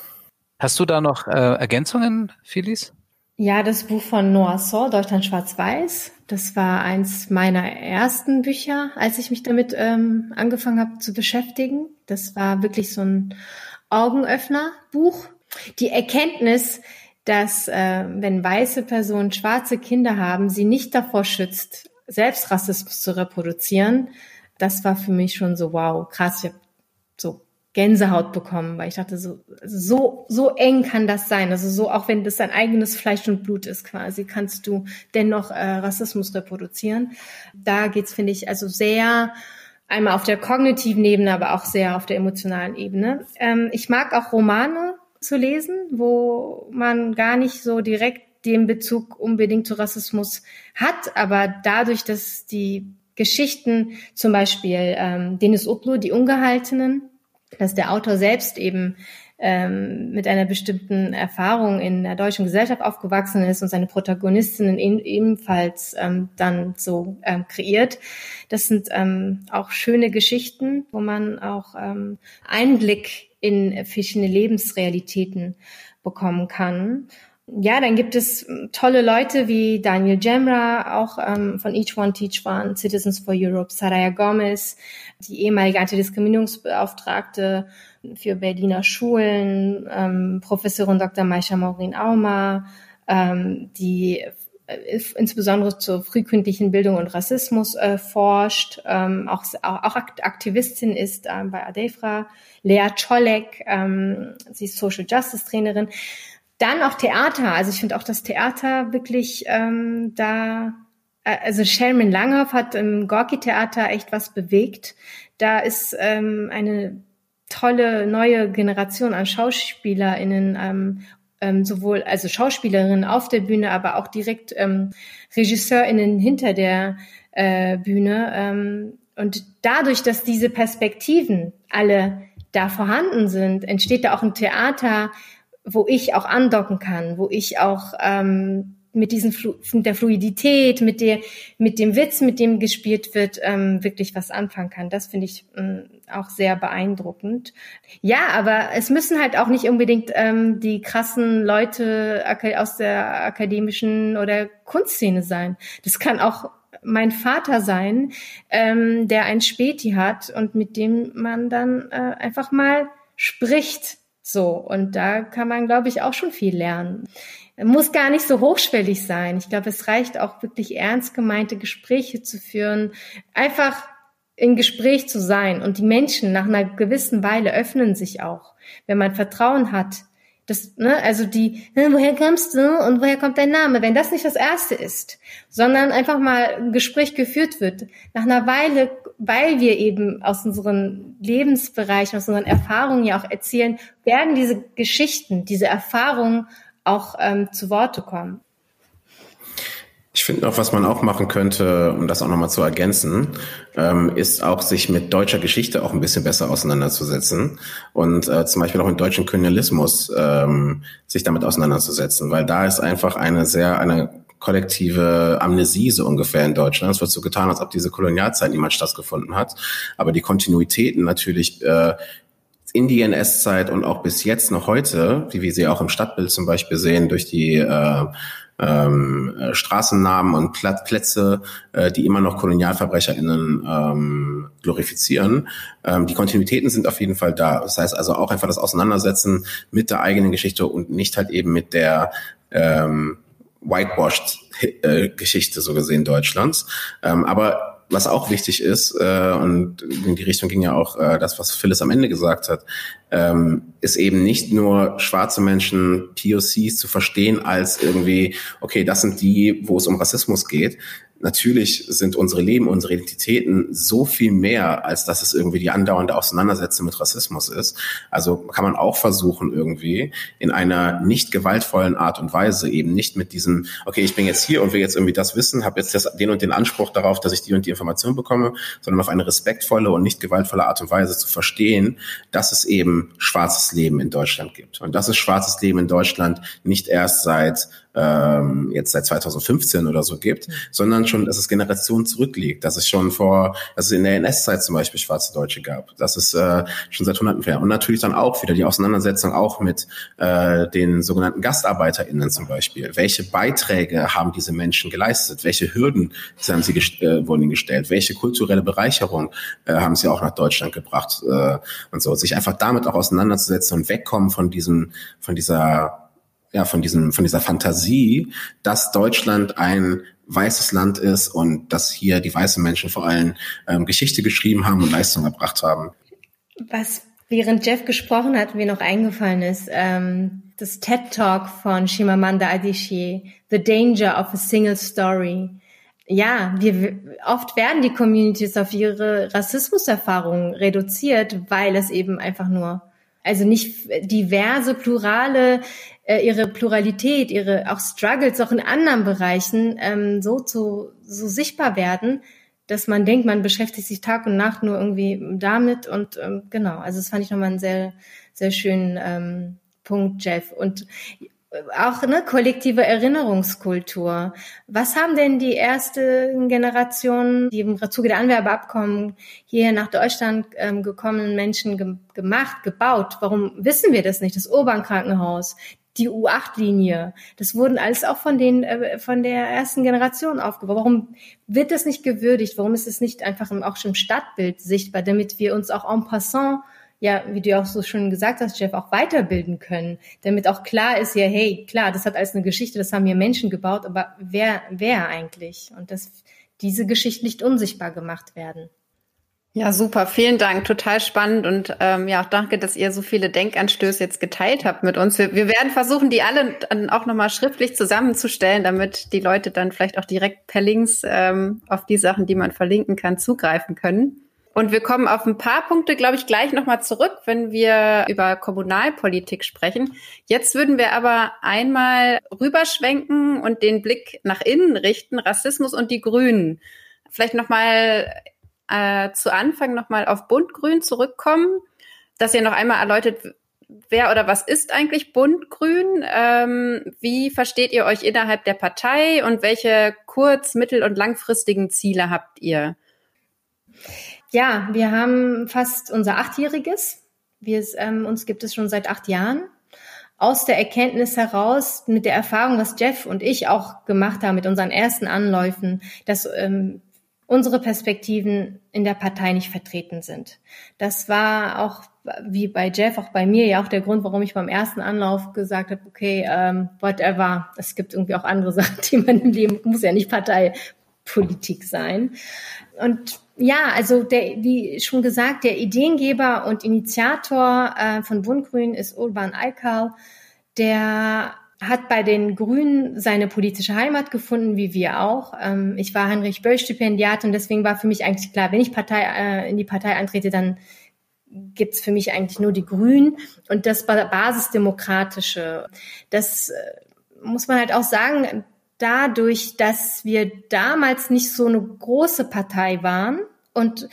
Speaker 4: Hast du da noch äh, Ergänzungen, Phyllis?
Speaker 3: Ja, das Buch von Noah Saul, Deutschland Schwarz-Weiß. Das war eins meiner ersten Bücher, als ich mich damit ähm, angefangen habe zu beschäftigen. Das war wirklich so ein Augenöffner-Buch. Die Erkenntnis, dass äh, wenn weiße Personen schwarze Kinder haben, sie nicht davor schützt, selbst Rassismus zu reproduzieren. Das war für mich schon so, wow, krass. Ich habe so Gänsehaut bekommen, weil ich dachte, so, so, so eng kann das sein. Also so, auch wenn das dein eigenes Fleisch und Blut ist quasi, kannst du dennoch äh, Rassismus reproduzieren. Da geht's, finde ich, also sehr einmal auf der kognitiven Ebene, aber auch sehr auf der emotionalen Ebene. Ähm, ich mag auch Romane zu lesen, wo man gar nicht so direkt den Bezug unbedingt zu Rassismus hat, aber dadurch, dass die Geschichten, zum Beispiel ähm, Denis Utlu, die Ungehaltenen, dass der Autor selbst eben ähm, mit einer bestimmten Erfahrung in der deutschen Gesellschaft aufgewachsen ist und seine Protagonistinnen ebenfalls ähm, dann so ähm, kreiert. Das sind ähm, auch schöne Geschichten, wo man auch ähm, Einblick in verschiedene Lebensrealitäten bekommen kann. Ja, dann gibt es tolle Leute wie Daniel Jamra, auch ähm, von Each One Teach One, Citizens for Europe, Saraya Gomez, die ehemalige Antidiskriminierungsbeauftragte für Berliner Schulen, ähm, Professorin Dr. Maisha Maureen Auma, ähm, die äh, insbesondere zur frühkindlichen Bildung und Rassismus äh, forscht, ähm, auch, auch Aktivistin ist äh, bei ADEFRA, Lea Czolek, ähm, sie ist Social Justice Trainerin. Dann auch Theater, also ich finde auch das Theater wirklich ähm, da äh, also Sherman Langhoff hat im Gorki-Theater echt was bewegt. Da ist ähm, eine tolle neue Generation an SchauspielerInnen, ähm, ähm, sowohl also Schauspielerinnen auf der Bühne, aber auch direkt ähm, RegisseurInnen hinter der äh, Bühne. Ähm, und dadurch, dass diese Perspektiven alle da vorhanden sind, entsteht da auch ein Theater, wo ich auch andocken kann, wo ich auch ähm, mit diesen Flu mit der Fluidität, mit der, mit dem Witz, mit dem gespielt wird, ähm, wirklich was anfangen kann. Das finde ich ähm, auch sehr beeindruckend. Ja, aber es müssen halt auch nicht unbedingt ähm, die krassen Leute aus der akademischen oder Kunstszene sein. Das kann auch mein Vater sein, ähm, der ein Späti hat und mit dem man dann äh, einfach mal spricht. So, und da kann man, glaube ich, auch schon viel lernen muss gar nicht so hochschwellig sein. Ich glaube, es reicht auch wirklich ernst gemeinte Gespräche zu führen, einfach in Gespräch zu sein. Und die Menschen nach einer gewissen Weile öffnen sich auch, wenn man Vertrauen hat. Das, ne, also die, woher kommst du und woher kommt dein Name? Wenn das nicht das Erste ist, sondern einfach mal ein Gespräch geführt wird, nach einer Weile, weil wir eben aus unseren Lebensbereichen, aus unseren Erfahrungen ja auch erzählen, werden diese Geschichten, diese Erfahrungen auch ähm, zu Worte kommen.
Speaker 2: Ich finde auch, was man auch machen könnte, um das auch nochmal zu ergänzen, ähm, ist auch sich mit deutscher Geschichte auch ein bisschen besser auseinanderzusetzen und äh, zum Beispiel auch mit deutschen Kolonialismus ähm, sich damit auseinanderzusetzen, weil da ist einfach eine sehr, eine kollektive Amnesie so ungefähr in Deutschland. Es wird so getan, als ob diese Kolonialzeit niemals stattgefunden hat. Aber die Kontinuitäten natürlich äh, in die NS-Zeit und auch bis jetzt noch heute, wie wir sie auch im Stadtbild zum Beispiel sehen, durch die äh, ähm, äh, Straßennamen und Plätze, äh, die immer noch KolonialverbrecherInnen ähm, glorifizieren. Ähm, die Kontinuitäten sind auf jeden Fall da. Das heißt also auch einfach das Auseinandersetzen mit der eigenen Geschichte und nicht halt eben mit der ähm, whitewashed äh, Geschichte so gesehen Deutschlands. Ähm, aber was auch wichtig ist, äh, und in die Richtung ging ja auch äh, das, was Phyllis am Ende gesagt hat, ähm, ist eben nicht nur schwarze Menschen, POCs zu verstehen als irgendwie, okay, das sind die, wo es um Rassismus geht, natürlich sind unsere Leben, unsere Identitäten so viel mehr, als dass es irgendwie die andauernde Auseinandersetzung mit Rassismus ist. Also kann man auch versuchen, irgendwie in einer nicht gewaltvollen Art und Weise eben nicht mit diesem, okay, ich bin jetzt hier und will jetzt irgendwie das wissen, habe jetzt das, den und den Anspruch darauf, dass ich die und die Information bekomme, sondern auf eine respektvolle und nicht gewaltvolle Art und Weise zu verstehen, dass es eben schwarzes Leben in Deutschland gibt. Und das ist schwarzes Leben in Deutschland nicht erst seit ähm, jetzt seit 2015 oder so gibt, mhm. sondern schon, dass es Generationen zurückliegt, dass es schon vor, dass es in der NS-Zeit zum Beispiel schwarze Deutsche gab, dass es äh, schon seit hunderten Jahren und natürlich dann auch wieder die Auseinandersetzung auch mit äh, den sogenannten GastarbeiterInnen zum Beispiel. Welche Beiträge haben diese Menschen geleistet? Welche Hürden haben sie gest äh, wurden ihnen gestellt? Welche kulturelle Bereicherung äh, haben sie auch nach Deutschland gebracht äh, und so? Sich einfach damit auch auseinanderzusetzen und wegkommen von diesem, von dieser ja, von diesem, von dieser Fantasie, dass Deutschland ein weißes Land ist und dass hier die weißen Menschen vor allem ähm, Geschichte geschrieben haben und Leistung erbracht haben.
Speaker 3: Was während Jeff gesprochen hat, mir noch eingefallen ist, ähm, das TED Talk von Shimamanda Adichie, The Danger of a Single Story. Ja, wir, oft werden die Communities auf ihre Rassismuserfahrungen reduziert, weil es eben einfach nur also nicht diverse, plurale, äh, ihre Pluralität, ihre auch Struggles auch in anderen Bereichen ähm, so zu so sichtbar werden, dass man denkt, man beschäftigt sich Tag und Nacht nur irgendwie damit und ähm, genau. Also das fand ich nochmal einen sehr sehr schönen ähm, Punkt, Jeff. Und auch eine kollektive Erinnerungskultur. Was haben denn die erste Generation, die im Zuge der Anwerbeabkommen hierher nach Deutschland ähm, gekommenen Menschen ge gemacht, gebaut? Warum wissen wir das nicht? Das Urban-Krankenhaus, die U8-Linie, das wurden alles auch von den äh, von der ersten Generation aufgebaut. Warum wird das nicht gewürdigt? Warum ist es nicht einfach im, auch schon im Stadtbild sichtbar, damit wir uns auch en passant ja, wie du auch so schön gesagt hast, Jeff, auch weiterbilden können, damit auch klar ist ja, hey, klar, das hat alles eine Geschichte, das haben hier Menschen gebaut, aber wer, wer eigentlich? Und dass diese Geschichten nicht unsichtbar gemacht werden.
Speaker 1: Ja, super, vielen Dank, total spannend und ähm, ja, auch danke, dass ihr so viele Denkanstöße jetzt geteilt habt mit uns. Wir, wir werden versuchen, die alle dann auch nochmal schriftlich zusammenzustellen, damit die Leute dann vielleicht auch direkt per Links ähm, auf die Sachen, die man verlinken kann, zugreifen können. Und wir kommen auf ein paar Punkte, glaube ich, gleich nochmal zurück, wenn wir über Kommunalpolitik sprechen. Jetzt würden wir aber einmal rüberschwenken und den Blick nach innen richten, Rassismus und die Grünen. Vielleicht nochmal äh, zu Anfang nochmal auf Buntgrün zurückkommen, dass ihr noch einmal erläutert, wer oder was ist eigentlich Buntgrün? Ähm, wie versteht ihr euch innerhalb der Partei und welche kurz-, mittel- und langfristigen Ziele habt ihr?
Speaker 3: Ja, wir haben fast unser Achtjähriges. Wir, ähm, uns gibt es schon seit acht Jahren. Aus der Erkenntnis heraus, mit der Erfahrung, was Jeff und ich auch gemacht haben mit unseren ersten Anläufen, dass ähm, unsere Perspektiven in der Partei nicht vertreten sind. Das war auch wie bei Jeff, auch bei mir ja auch der Grund, warum ich beim ersten Anlauf gesagt habe, okay, ähm, whatever, es gibt irgendwie auch andere (laughs) Sachen, die man im Leben, muss ja nicht Parteipolitik sein. Und ja, also der, wie schon gesagt, der Ideengeber und Initiator äh, von Bundgrün ist Urban Aykal. Der hat bei den Grünen seine politische Heimat gefunden, wie wir auch. Ähm, ich war Heinrich Böll Stipendiat und deswegen war für mich eigentlich klar, wenn ich Partei, äh, in die Partei antrete, dann gibt's für mich eigentlich nur die Grünen und das Basisdemokratische. Das äh, muss man halt auch sagen, dadurch, dass wir damals nicht so eine große Partei waren und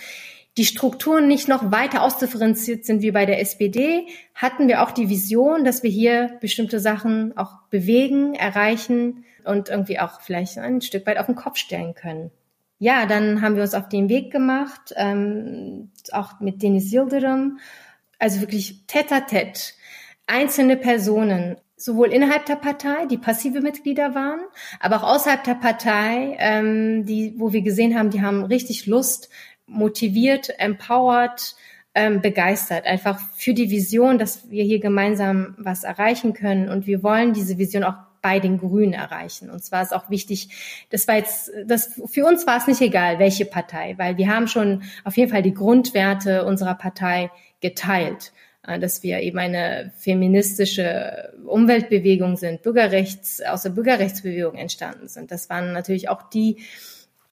Speaker 3: die Strukturen nicht noch weiter ausdifferenziert sind wie bei der SPD, hatten wir auch die Vision, dass wir hier bestimmte Sachen auch bewegen, erreichen und irgendwie auch vielleicht ein Stück weit auf den Kopf stellen können. Ja, dann haben wir uns auf den Weg gemacht, ähm, auch mit Denis Yildirim, also wirklich tete, einzelne Personen sowohl innerhalb der Partei, die passive Mitglieder waren, aber auch außerhalb der Partei, ähm, die, wo wir gesehen haben, die haben richtig Lust, motiviert, empowered, ähm, begeistert, einfach für die Vision, dass wir hier gemeinsam was erreichen können. Und wir wollen diese Vision auch bei den Grünen erreichen. Und zwar ist auch wichtig, das war jetzt, das, für uns war es nicht egal, welche Partei, weil wir haben schon auf jeden Fall die Grundwerte unserer Partei geteilt. Äh, dass wir eben eine feministische Umweltbewegung sind, Bürgerrechts, aus der Bürgerrechtsbewegung entstanden sind. Das waren natürlich auch die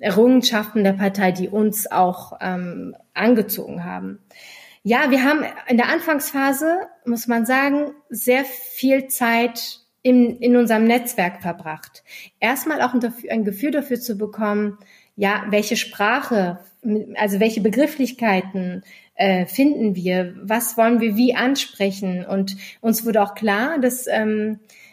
Speaker 3: Errungenschaften der Partei, die uns auch ähm, angezogen haben. Ja, wir haben in der Anfangsphase, muss man sagen, sehr viel Zeit in, in unserem Netzwerk verbracht. Erstmal auch ein Gefühl dafür zu bekommen, ja, welche Sprache, also welche Begrifflichkeiten, äh, finden wir, was wollen wir wie ansprechen. Und uns wurde auch klar, dass, ähm, äh,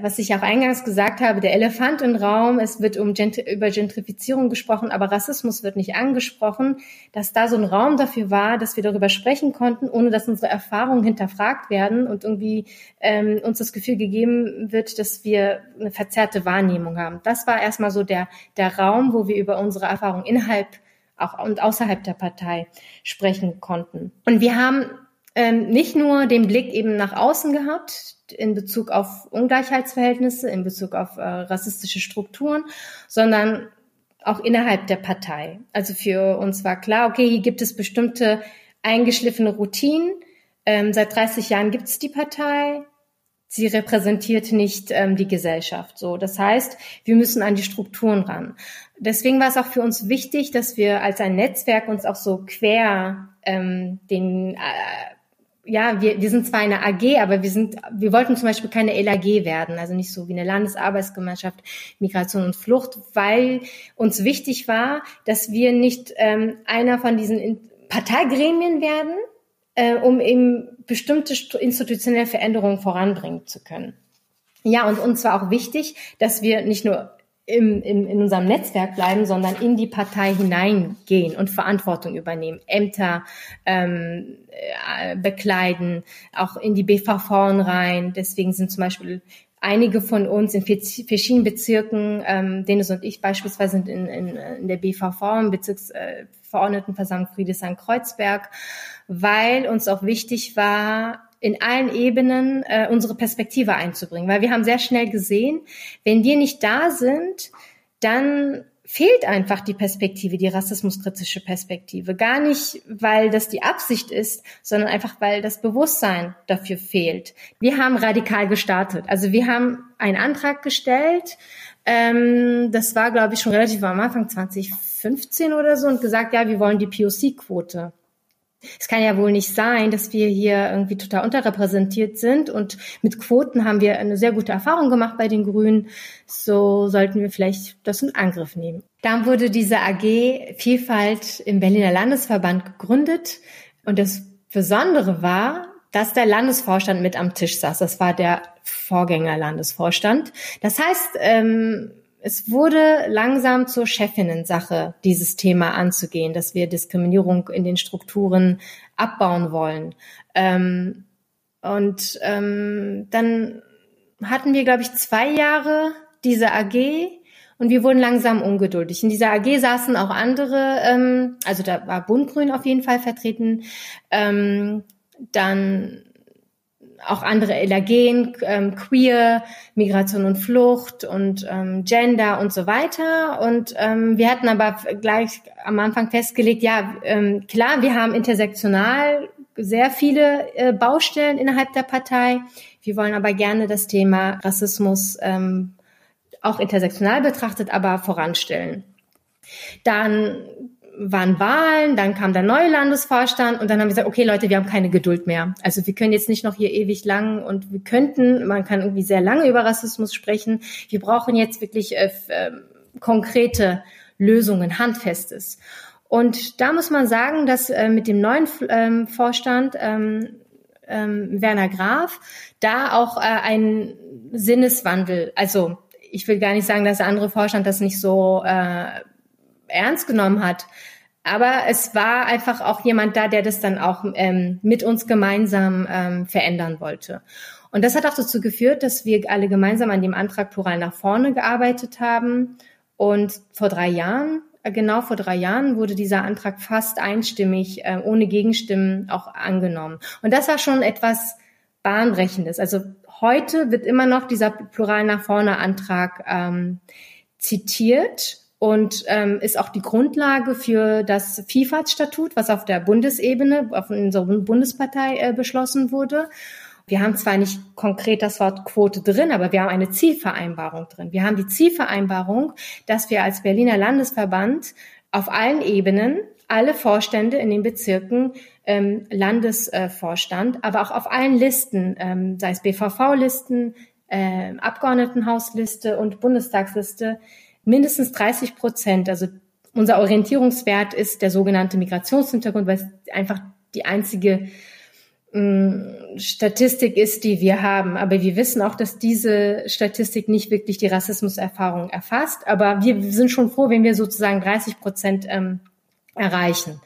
Speaker 3: was ich auch eingangs gesagt habe, der Elefant im Raum, es wird um Gent über Gentrifizierung gesprochen, aber Rassismus wird nicht angesprochen, dass da so ein Raum dafür war, dass wir darüber sprechen konnten, ohne dass unsere Erfahrungen hinterfragt werden und irgendwie ähm, uns das Gefühl gegeben wird, dass wir eine verzerrte Wahrnehmung haben. Das war erstmal so der, der Raum, wo wir über unsere Erfahrungen innerhalb auch und außerhalb der Partei sprechen konnten. Und wir haben ähm, nicht nur den Blick eben nach außen gehabt in Bezug auf Ungleichheitsverhältnisse, in Bezug auf äh, rassistische Strukturen, sondern auch innerhalb der Partei. Also für uns war klar, okay, hier gibt es bestimmte eingeschliffene Routinen. Ähm, seit 30 Jahren gibt es die Partei. Sie repräsentiert nicht ähm, die Gesellschaft. So, das heißt, wir müssen an die Strukturen ran. Deswegen war es auch für uns wichtig, dass wir als ein Netzwerk uns auch so quer ähm, den äh, ja, wir, wir sind zwar eine AG, aber wir sind, wir wollten zum Beispiel keine LAG werden, also nicht so wie eine Landesarbeitsgemeinschaft Migration und Flucht, weil uns wichtig war, dass wir nicht ähm, einer von diesen Parteigremien werden, äh, um eben bestimmte institutionelle Veränderungen voranbringen zu können. Ja, und uns war auch wichtig, dass wir nicht nur im, im, in unserem Netzwerk bleiben, sondern in die Partei hineingehen und Verantwortung übernehmen, Ämter ähm, äh, bekleiden, auch in die BVV rein. Deswegen sind zum Beispiel einige von uns in verschiedenen Bezirken, ähm, Dennis und ich beispielsweise sind in, in, in der BVV, im Bezirksverordnetenversammlung äh, Friedrichshain-Kreuzberg, weil uns auch wichtig war, in allen Ebenen äh, unsere Perspektive einzubringen. Weil wir haben sehr schnell gesehen, wenn wir nicht da sind, dann fehlt einfach die Perspektive, die rassismuskritische Perspektive. Gar nicht, weil das die Absicht ist, sondern einfach, weil das Bewusstsein dafür fehlt. Wir haben radikal gestartet. Also wir haben einen Antrag gestellt, ähm, das war, glaube ich, schon relativ am Anfang 2015 oder so, und gesagt, ja, wir wollen die POC-Quote. Es kann ja wohl nicht sein, dass wir hier irgendwie total unterrepräsentiert sind und mit Quoten haben wir eine sehr gute Erfahrung gemacht bei den Grünen. So sollten wir vielleicht das in Angriff nehmen. Dann wurde diese AG Vielfalt im Berliner Landesverband gegründet und das Besondere war, dass der Landesvorstand mit am Tisch saß. Das war der Vorgänger-Landesvorstand. Das heißt, ähm, es wurde langsam zur Chefinnen-Sache, dieses Thema anzugehen, dass wir Diskriminierung in den Strukturen abbauen wollen. Ähm, und ähm, dann hatten wir, glaube ich, zwei Jahre diese AG und wir wurden langsam ungeduldig. In dieser AG saßen auch andere, ähm, also da war Bundgrün auf jeden Fall vertreten, ähm, dann auch andere LAGen, ähm, Queer, Migration und Flucht und ähm, Gender und so weiter. Und ähm, wir hatten aber gleich am Anfang festgelegt, ja, ähm, klar, wir haben intersektional sehr viele äh, Baustellen innerhalb der Partei. Wir wollen aber gerne das Thema Rassismus ähm, auch intersektional betrachtet, aber voranstellen. Dann waren Wahlen, dann kam der neue Landesvorstand und dann haben wir gesagt, okay Leute, wir haben keine Geduld mehr. Also wir können jetzt nicht noch hier ewig lang und wir könnten, man kann irgendwie sehr lange über Rassismus sprechen. Wir brauchen jetzt wirklich äh, äh, konkrete Lösungen, handfestes. Und da muss man sagen, dass äh, mit dem neuen ähm, Vorstand ähm, ähm, Werner Graf da auch äh, ein Sinneswandel, also ich will gar nicht sagen, dass der andere Vorstand das nicht so äh, ernst genommen hat. Aber es war einfach auch jemand da, der das dann auch ähm, mit uns gemeinsam ähm, verändern wollte. Und das hat auch dazu geführt, dass wir alle gemeinsam an dem Antrag Plural nach vorne gearbeitet haben. Und vor drei Jahren, äh, genau vor drei Jahren, wurde dieser Antrag fast einstimmig, äh, ohne Gegenstimmen auch angenommen. Und das war schon etwas Bahnbrechendes. Also heute wird immer noch dieser Plural nach vorne Antrag ähm, zitiert und ähm, ist auch die Grundlage für das Vielfaltsstatut, was auf der Bundesebene, auf unserer Bundespartei äh, beschlossen wurde. Wir haben zwar nicht konkret das Wort Quote drin, aber wir haben eine Zielvereinbarung drin. Wir haben die Zielvereinbarung, dass wir als Berliner Landesverband auf allen Ebenen alle Vorstände in den Bezirken, ähm, Landesvorstand, aber auch auf allen Listen, ähm, sei es BVV-Listen, äh, Abgeordnetenhausliste und Bundestagsliste, mindestens 30 Prozent, also unser Orientierungswert ist der sogenannte Migrationshintergrund, weil es einfach die einzige mm, Statistik ist, die wir haben. Aber wir wissen auch, dass diese Statistik nicht wirklich die Rassismuserfahrung erfasst. Aber wir sind schon froh, wenn wir sozusagen 30 Prozent ähm, erreichen.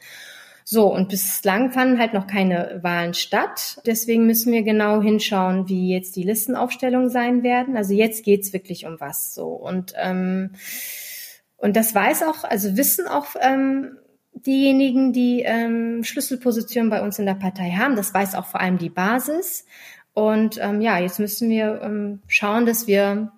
Speaker 3: So, und bislang fanden halt noch keine Wahlen statt. Deswegen müssen wir genau hinschauen, wie jetzt die Listenaufstellungen sein werden. Also jetzt geht's wirklich um was so. Und, ähm, und das weiß auch, also wissen auch ähm, diejenigen, die ähm, Schlüsselpositionen bei uns in der Partei haben. Das weiß auch vor allem die Basis. Und ähm, ja, jetzt müssen wir ähm, schauen, dass wir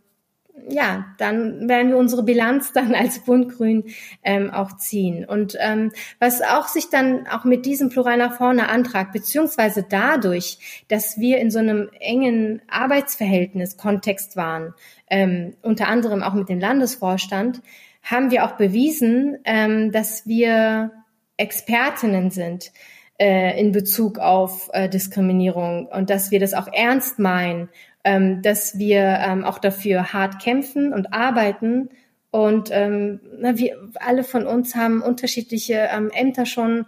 Speaker 3: ja, dann werden wir unsere Bilanz (laughs) dann als Bundgrün ähm, auch ziehen. Und ähm, was auch sich dann auch mit diesem Plural nach vorne antragt, beziehungsweise dadurch, dass wir in so einem engen Arbeitsverhältnis Kontext waren, ähm, unter anderem auch mit dem Landesvorstand, haben wir auch bewiesen, ähm, dass wir Expertinnen sind äh, in Bezug auf äh, Diskriminierung und dass wir das auch ernst meinen, ähm, dass wir ähm, auch dafür hart kämpfen und arbeiten. Und ähm, wir alle von uns haben unterschiedliche ähm, Ämter schon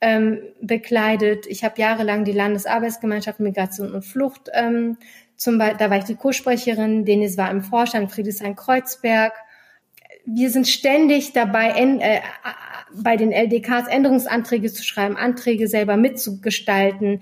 Speaker 3: ähm, bekleidet. Ich habe jahrelang die Landesarbeitsgemeinschaft Migration und Flucht ähm, zum Beispiel, da war ich die Co-Sprecherin, Denis war im Vorstand, Friedrichshain-Kreuzberg wir sind ständig dabei, äh, bei den LDKs Änderungsanträge zu schreiben, Anträge selber mitzugestalten.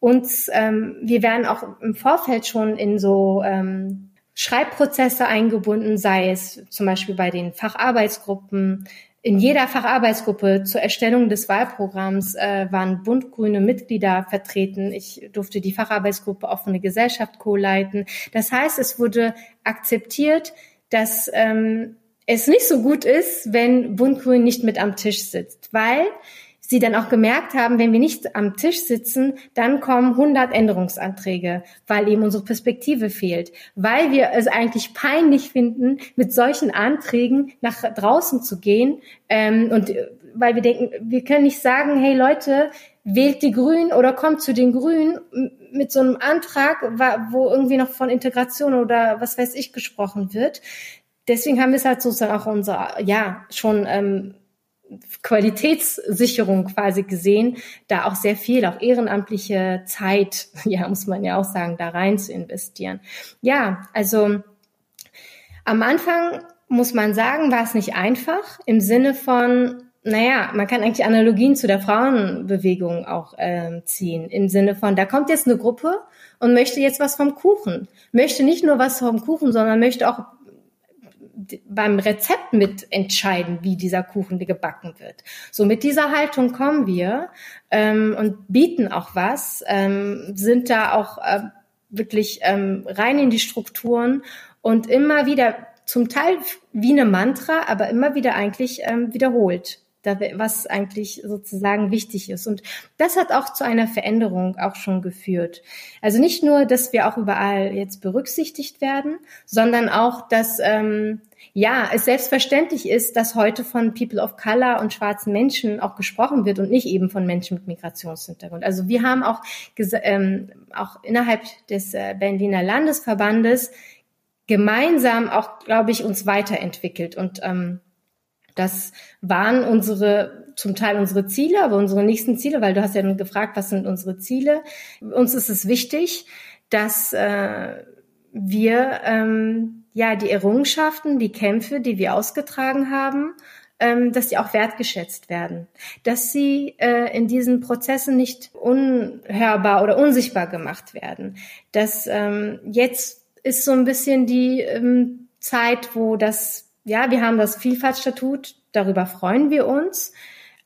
Speaker 3: Uns, ähm, wir werden auch im Vorfeld schon in so ähm, Schreibprozesse eingebunden, sei es zum Beispiel bei den Facharbeitsgruppen. In jeder Facharbeitsgruppe zur Erstellung des Wahlprogramms äh, waren buntgrüne Mitglieder vertreten. Ich durfte die Facharbeitsgruppe offene Gesellschaft co-leiten. Das heißt, es wurde akzeptiert, dass ähm, es nicht so gut ist, wenn Bundgrün nicht mit am Tisch sitzt, weil sie dann auch gemerkt haben, wenn wir nicht am Tisch sitzen, dann kommen 100 Änderungsanträge, weil eben unsere Perspektive fehlt, weil wir es eigentlich peinlich finden, mit solchen Anträgen nach draußen zu gehen ähm, und äh, weil wir denken, wir können nicht sagen, hey Leute, wählt die Grünen oder kommt zu den Grünen mit so einem Antrag, wo irgendwie noch von Integration oder was weiß ich gesprochen wird. Deswegen haben wir es halt sozusagen auch unser, ja, schon ähm, Qualitätssicherung quasi gesehen, da auch sehr viel, auch ehrenamtliche Zeit, (laughs) ja, muss man ja auch sagen, da rein zu investieren. Ja, also am Anfang muss man sagen, war es nicht einfach im Sinne von, naja, man kann eigentlich Analogien zu der Frauenbewegung auch ähm, ziehen, im Sinne von, da kommt jetzt eine Gruppe und möchte jetzt was vom Kuchen, möchte nicht nur was vom Kuchen, sondern möchte auch beim Rezept mitentscheiden, wie dieser Kuchen gebacken wird. So mit dieser Haltung kommen wir ähm, und bieten auch was, ähm, sind da auch äh, wirklich ähm, rein in die Strukturen und immer wieder zum Teil wie eine Mantra, aber immer wieder eigentlich ähm, wiederholt was eigentlich sozusagen wichtig ist. Und das hat auch zu einer Veränderung auch schon geführt. Also nicht nur, dass wir auch überall jetzt berücksichtigt werden, sondern auch, dass ähm, ja es selbstverständlich ist, dass heute von People of Color und schwarzen Menschen auch gesprochen wird und nicht eben von Menschen mit Migrationshintergrund. Also wir haben auch ähm, auch innerhalb des äh, Berliner Landesverbandes gemeinsam auch, glaube ich, uns weiterentwickelt und ähm, das waren unsere, zum Teil unsere Ziele, aber unsere nächsten Ziele, weil du hast ja gefragt, was sind unsere Ziele. Uns ist es wichtig, dass äh, wir ähm, ja die Errungenschaften, die Kämpfe, die wir ausgetragen haben, ähm, dass die auch wertgeschätzt werden, dass sie äh, in diesen Prozessen nicht unhörbar oder unsichtbar gemacht werden. Dass ähm, jetzt ist so ein bisschen die ähm, Zeit, wo das ja, wir haben das Vielfaltstatut, darüber freuen wir uns.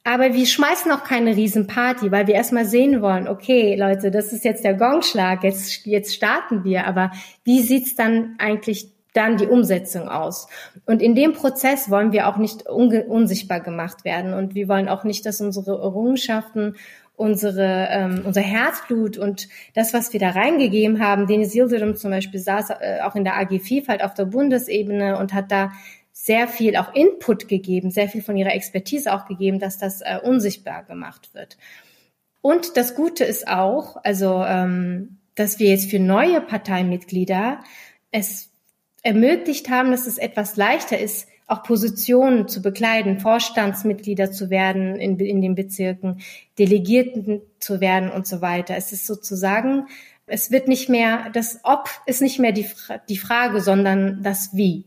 Speaker 3: Aber wir schmeißen auch keine Riesenparty, weil wir erstmal sehen wollen, okay, Leute, das ist jetzt der Gongschlag, jetzt, jetzt starten wir. Aber wie sieht's dann eigentlich dann die Umsetzung aus? Und in dem Prozess wollen wir auch nicht unsichtbar gemacht werden. Und wir wollen auch nicht, dass unsere Errungenschaften unsere, ähm, unser Herzblut und das, was wir da reingegeben haben. Denis Yildirim zum Beispiel saß äh, auch in der AG Vielfalt auf der Bundesebene und hat da sehr viel auch Input gegeben, sehr viel von ihrer Expertise auch gegeben, dass das äh, unsichtbar gemacht wird. Und das Gute ist auch, also ähm, dass wir jetzt für neue Parteimitglieder es ermöglicht haben, dass es etwas leichter ist, auch Positionen zu bekleiden, Vorstandsmitglieder zu werden in, in den Bezirken, Delegierten zu werden und so weiter. Es ist sozusagen, es wird nicht mehr, das Ob ist nicht mehr die, die Frage, sondern das Wie.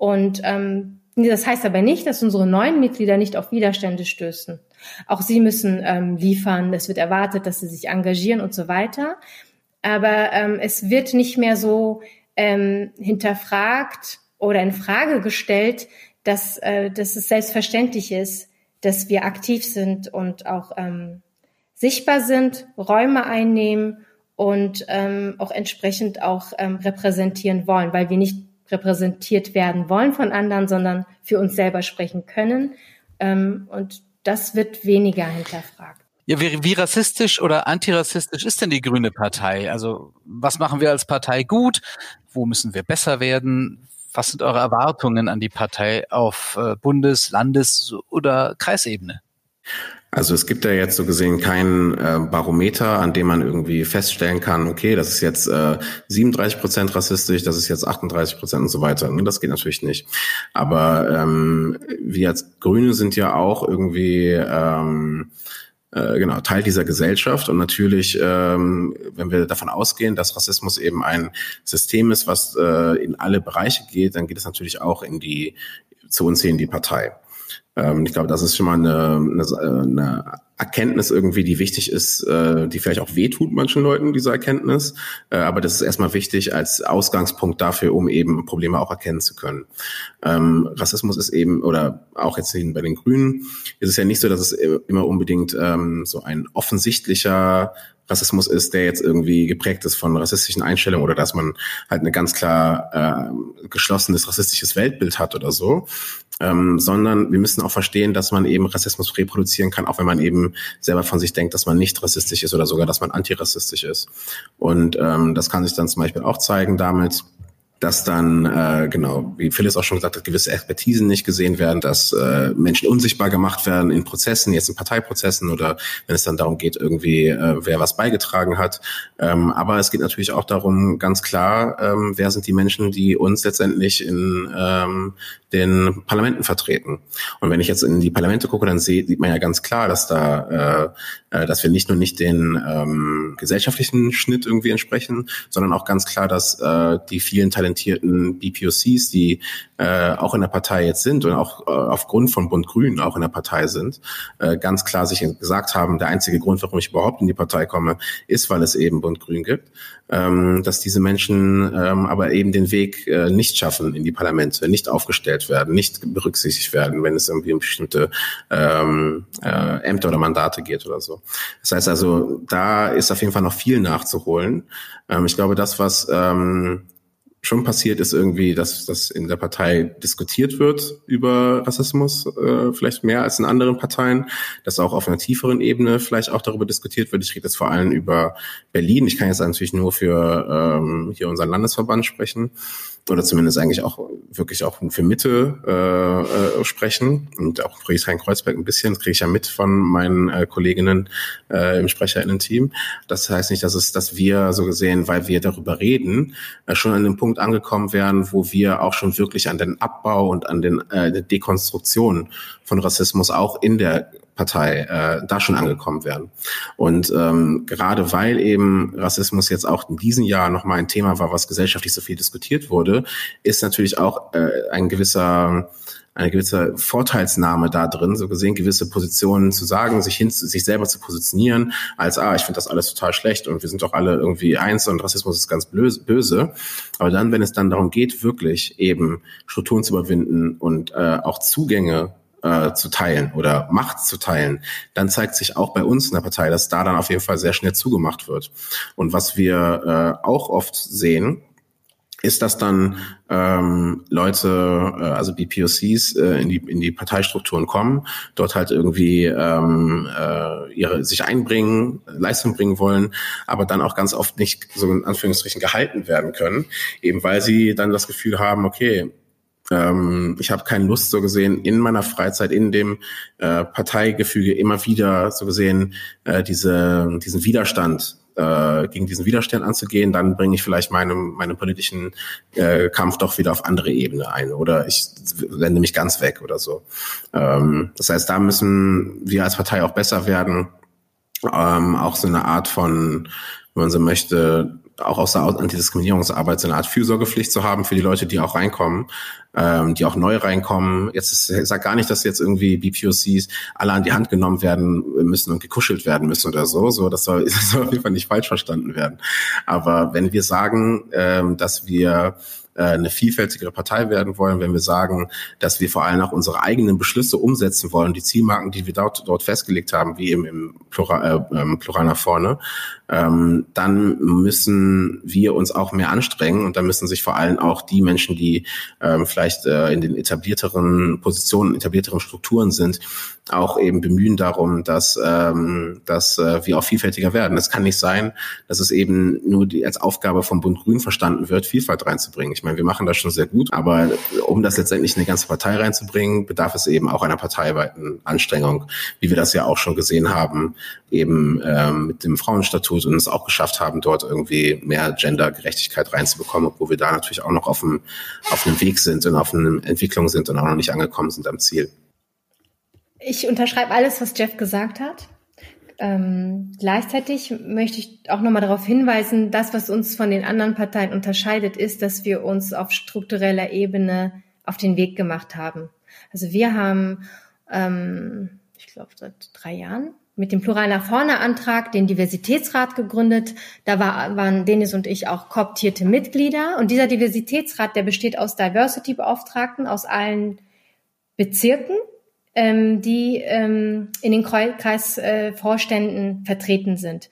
Speaker 3: Und ähm, das heißt aber nicht, dass unsere neuen Mitglieder nicht auf Widerstände stößen. Auch sie müssen ähm, liefern, es wird erwartet, dass sie sich engagieren und so weiter. Aber ähm, es wird nicht mehr so ähm, hinterfragt oder in Frage gestellt, dass, äh, dass es selbstverständlich ist, dass wir aktiv sind und auch ähm, sichtbar sind, Räume einnehmen und ähm, auch entsprechend auch ähm, repräsentieren wollen, weil wir nicht repräsentiert werden wollen von anderen, sondern für uns selber sprechen können. Ähm, und das wird weniger hinterfragt.
Speaker 4: Ja, wie, wie rassistisch oder antirassistisch ist denn die Grüne Partei? Also was machen wir als Partei gut? Wo müssen wir besser werden? Was sind eure Erwartungen an die Partei auf äh, Bundes-, Landes- oder Kreisebene?
Speaker 2: Also es gibt ja jetzt so gesehen kein äh, Barometer, an dem man irgendwie feststellen kann, okay, das ist jetzt äh, 37 Prozent rassistisch, das ist jetzt 38 Prozent und so weiter. Das geht natürlich nicht. Aber ähm, wir als Grüne sind ja auch irgendwie ähm, äh, genau Teil dieser Gesellschaft und natürlich, ähm, wenn wir davon ausgehen, dass Rassismus eben ein System ist, was äh, in alle Bereiche geht, dann geht es natürlich auch in die zu uns hier in die Partei. Ähm, ich glaube, das ist schon mal eine, eine, eine Erkenntnis irgendwie, die wichtig ist, äh, die vielleicht auch wehtut manchen Leuten, diese Erkenntnis. Äh, aber das ist erstmal wichtig als Ausgangspunkt dafür, um eben Probleme auch erkennen zu können. Ähm, Rassismus ist eben, oder auch jetzt bei den Grünen, ist es ja nicht so, dass es immer unbedingt ähm, so ein offensichtlicher Rassismus ist, der jetzt irgendwie geprägt ist von rassistischen Einstellungen oder dass man halt eine ganz klar äh, geschlossenes rassistisches Weltbild hat oder so, ähm, sondern wir müssen auch verstehen, dass man eben Rassismus reproduzieren kann, auch wenn man eben selber von sich denkt, dass man nicht rassistisch ist oder sogar, dass man antirassistisch ist. Und ähm, das kann sich dann zum Beispiel auch zeigen damit, dass dann, äh, genau, wie Phyllis auch schon gesagt hat, gewisse Expertisen nicht gesehen werden, dass äh, Menschen unsichtbar gemacht werden in Prozessen, jetzt in Parteiprozessen oder wenn es dann darum geht, irgendwie, äh, wer was beigetragen hat. Ähm, aber es geht natürlich auch darum, ganz klar, ähm, wer sind die Menschen, die uns letztendlich in ähm, den Parlamenten vertreten. Und wenn ich jetzt in die Parlamente gucke, dann sieht man ja ganz klar, dass da, äh, äh, dass wir nicht nur nicht den ähm, gesellschaftlichen Schnitt irgendwie entsprechen, sondern auch ganz klar, dass äh, die vielen talentierten BPOCs, die äh, auch in der Partei jetzt sind und auch äh, aufgrund von Bund Grün auch in der Partei sind, äh, ganz klar sich gesagt haben, der einzige Grund, warum ich überhaupt in die Partei komme, ist, weil es eben Bund Grün gibt ähm, dass diese Menschen ähm, aber eben den Weg äh, nicht schaffen in die Parlamente, nicht aufgestellt werden, nicht berücksichtigt werden, wenn es irgendwie um bestimmte ähm, äh, Ämter oder Mandate geht oder so. Das heißt also, da ist auf jeden Fall noch viel nachzuholen. Ähm, ich glaube, das, was ähm, schon passiert ist irgendwie, dass das in der Partei diskutiert wird über Rassismus, äh, vielleicht mehr als in anderen Parteien, dass auch auf einer tieferen Ebene vielleicht auch darüber diskutiert wird. Ich rede jetzt vor allem über Berlin. Ich kann jetzt natürlich nur für ähm, hier unseren Landesverband sprechen oder zumindest eigentlich auch wirklich auch für Mitte äh, äh, sprechen und auch Friedrichshain-Kreuzberg ein bisschen, das kriege ich ja mit von meinen äh, Kolleginnen äh, im SprecherInnen-Team. Das heißt nicht, dass es, dass wir so gesehen, weil wir darüber reden, äh, schon an dem Punkt angekommen wären, wo wir auch schon wirklich an den Abbau und an den äh, Dekonstruktion von Rassismus auch in der Partei äh, da schon angekommen werden. Und ähm, gerade weil eben Rassismus jetzt auch in diesem Jahr nochmal ein Thema war, was gesellschaftlich so viel diskutiert wurde, ist natürlich auch äh, ein gewisser eine gewisse Vorteilsnahme da drin, so gesehen gewisse Positionen zu sagen, sich hin, sich selber zu positionieren, als ah, ich finde das alles total schlecht und wir sind doch alle irgendwie eins und Rassismus ist ganz böse. Aber dann, wenn es dann darum geht, wirklich eben Strukturen zu überwinden und äh, auch Zugänge äh, zu teilen oder Macht zu teilen, dann zeigt sich auch bei uns in der Partei, dass da dann auf jeden Fall sehr schnell zugemacht wird. Und was wir äh, auch oft sehen, ist, dass dann ähm, Leute, äh, also BPOCs, äh, in, die, in die Parteistrukturen kommen, dort halt irgendwie ähm, äh, ihre sich einbringen, Leistung bringen wollen, aber dann auch ganz oft nicht so in Anführungsstrichen gehalten werden können, eben weil sie dann das Gefühl haben, okay, ähm, ich habe keine Lust, so gesehen, in meiner Freizeit, in dem äh, Parteigefüge immer wieder so gesehen äh, diese, diesen Widerstand äh, gegen diesen Widerstand anzugehen, dann bringe ich vielleicht meinem, meinen politischen äh, Kampf doch wieder auf andere Ebene ein oder ich wende mich ganz weg oder so. Ähm, das heißt, da müssen wir als Partei auch besser werden, ähm, auch so eine Art von, wenn man so möchte, auch aus der Antidiskriminierungsarbeit so eine Art Fürsorgepflicht zu haben für die Leute, die auch reinkommen, ähm, die auch neu reinkommen. Jetzt ist, ich sage gar nicht, dass jetzt irgendwie BPOCs alle an die Hand genommen werden müssen und gekuschelt werden müssen oder so. So, das soll, (laughs) das soll auf jeden Fall nicht falsch verstanden werden. Aber wenn wir sagen, ähm, dass wir äh, eine vielfältigere Partei werden wollen, wenn wir sagen, dass wir vor allem auch unsere eigenen Beschlüsse umsetzen wollen, die Zielmarken, die wir dort, dort festgelegt haben, wie eben im Plural, äh, ähm, Plural nach vorne, ähm, dann müssen wir uns auch mehr anstrengen und dann müssen sich vor allem auch die Menschen, die ähm, vielleicht äh, in den etablierteren Positionen, etablierteren Strukturen sind, auch eben bemühen darum, dass, ähm, dass äh, wir auch vielfältiger werden. Es kann nicht sein, dass es eben nur die, als Aufgabe vom Bund Grün verstanden wird, Vielfalt reinzubringen. Ich meine, wir machen das schon sehr gut, aber um das letztendlich in eine ganze Partei reinzubringen, bedarf es eben auch einer parteiweiten Anstrengung, wie wir das ja auch schon gesehen haben, eben ähm, mit dem Frauenstatut und es auch geschafft haben, dort irgendwie mehr Gendergerechtigkeit reinzubekommen, obwohl wir da natürlich auch noch auf dem, auf einem Weg sind und auf einer Entwicklung sind und auch noch nicht angekommen sind am Ziel.
Speaker 3: Ich unterschreibe alles, was Jeff gesagt hat. Ähm, gleichzeitig möchte ich auch nochmal darauf hinweisen, das, was uns von den anderen Parteien unterscheidet, ist, dass wir uns auf struktureller Ebene auf den Weg gemacht haben. Also wir haben, ähm, ich glaube, seit drei Jahren mit dem Plural nach vorne Antrag den Diversitätsrat gegründet. Da war, waren Denis und ich auch kooptierte Mitglieder. Und dieser Diversitätsrat, der besteht aus Diversity-Beauftragten aus allen Bezirken, ähm, die ähm, in den Kreisvorständen äh, vertreten sind.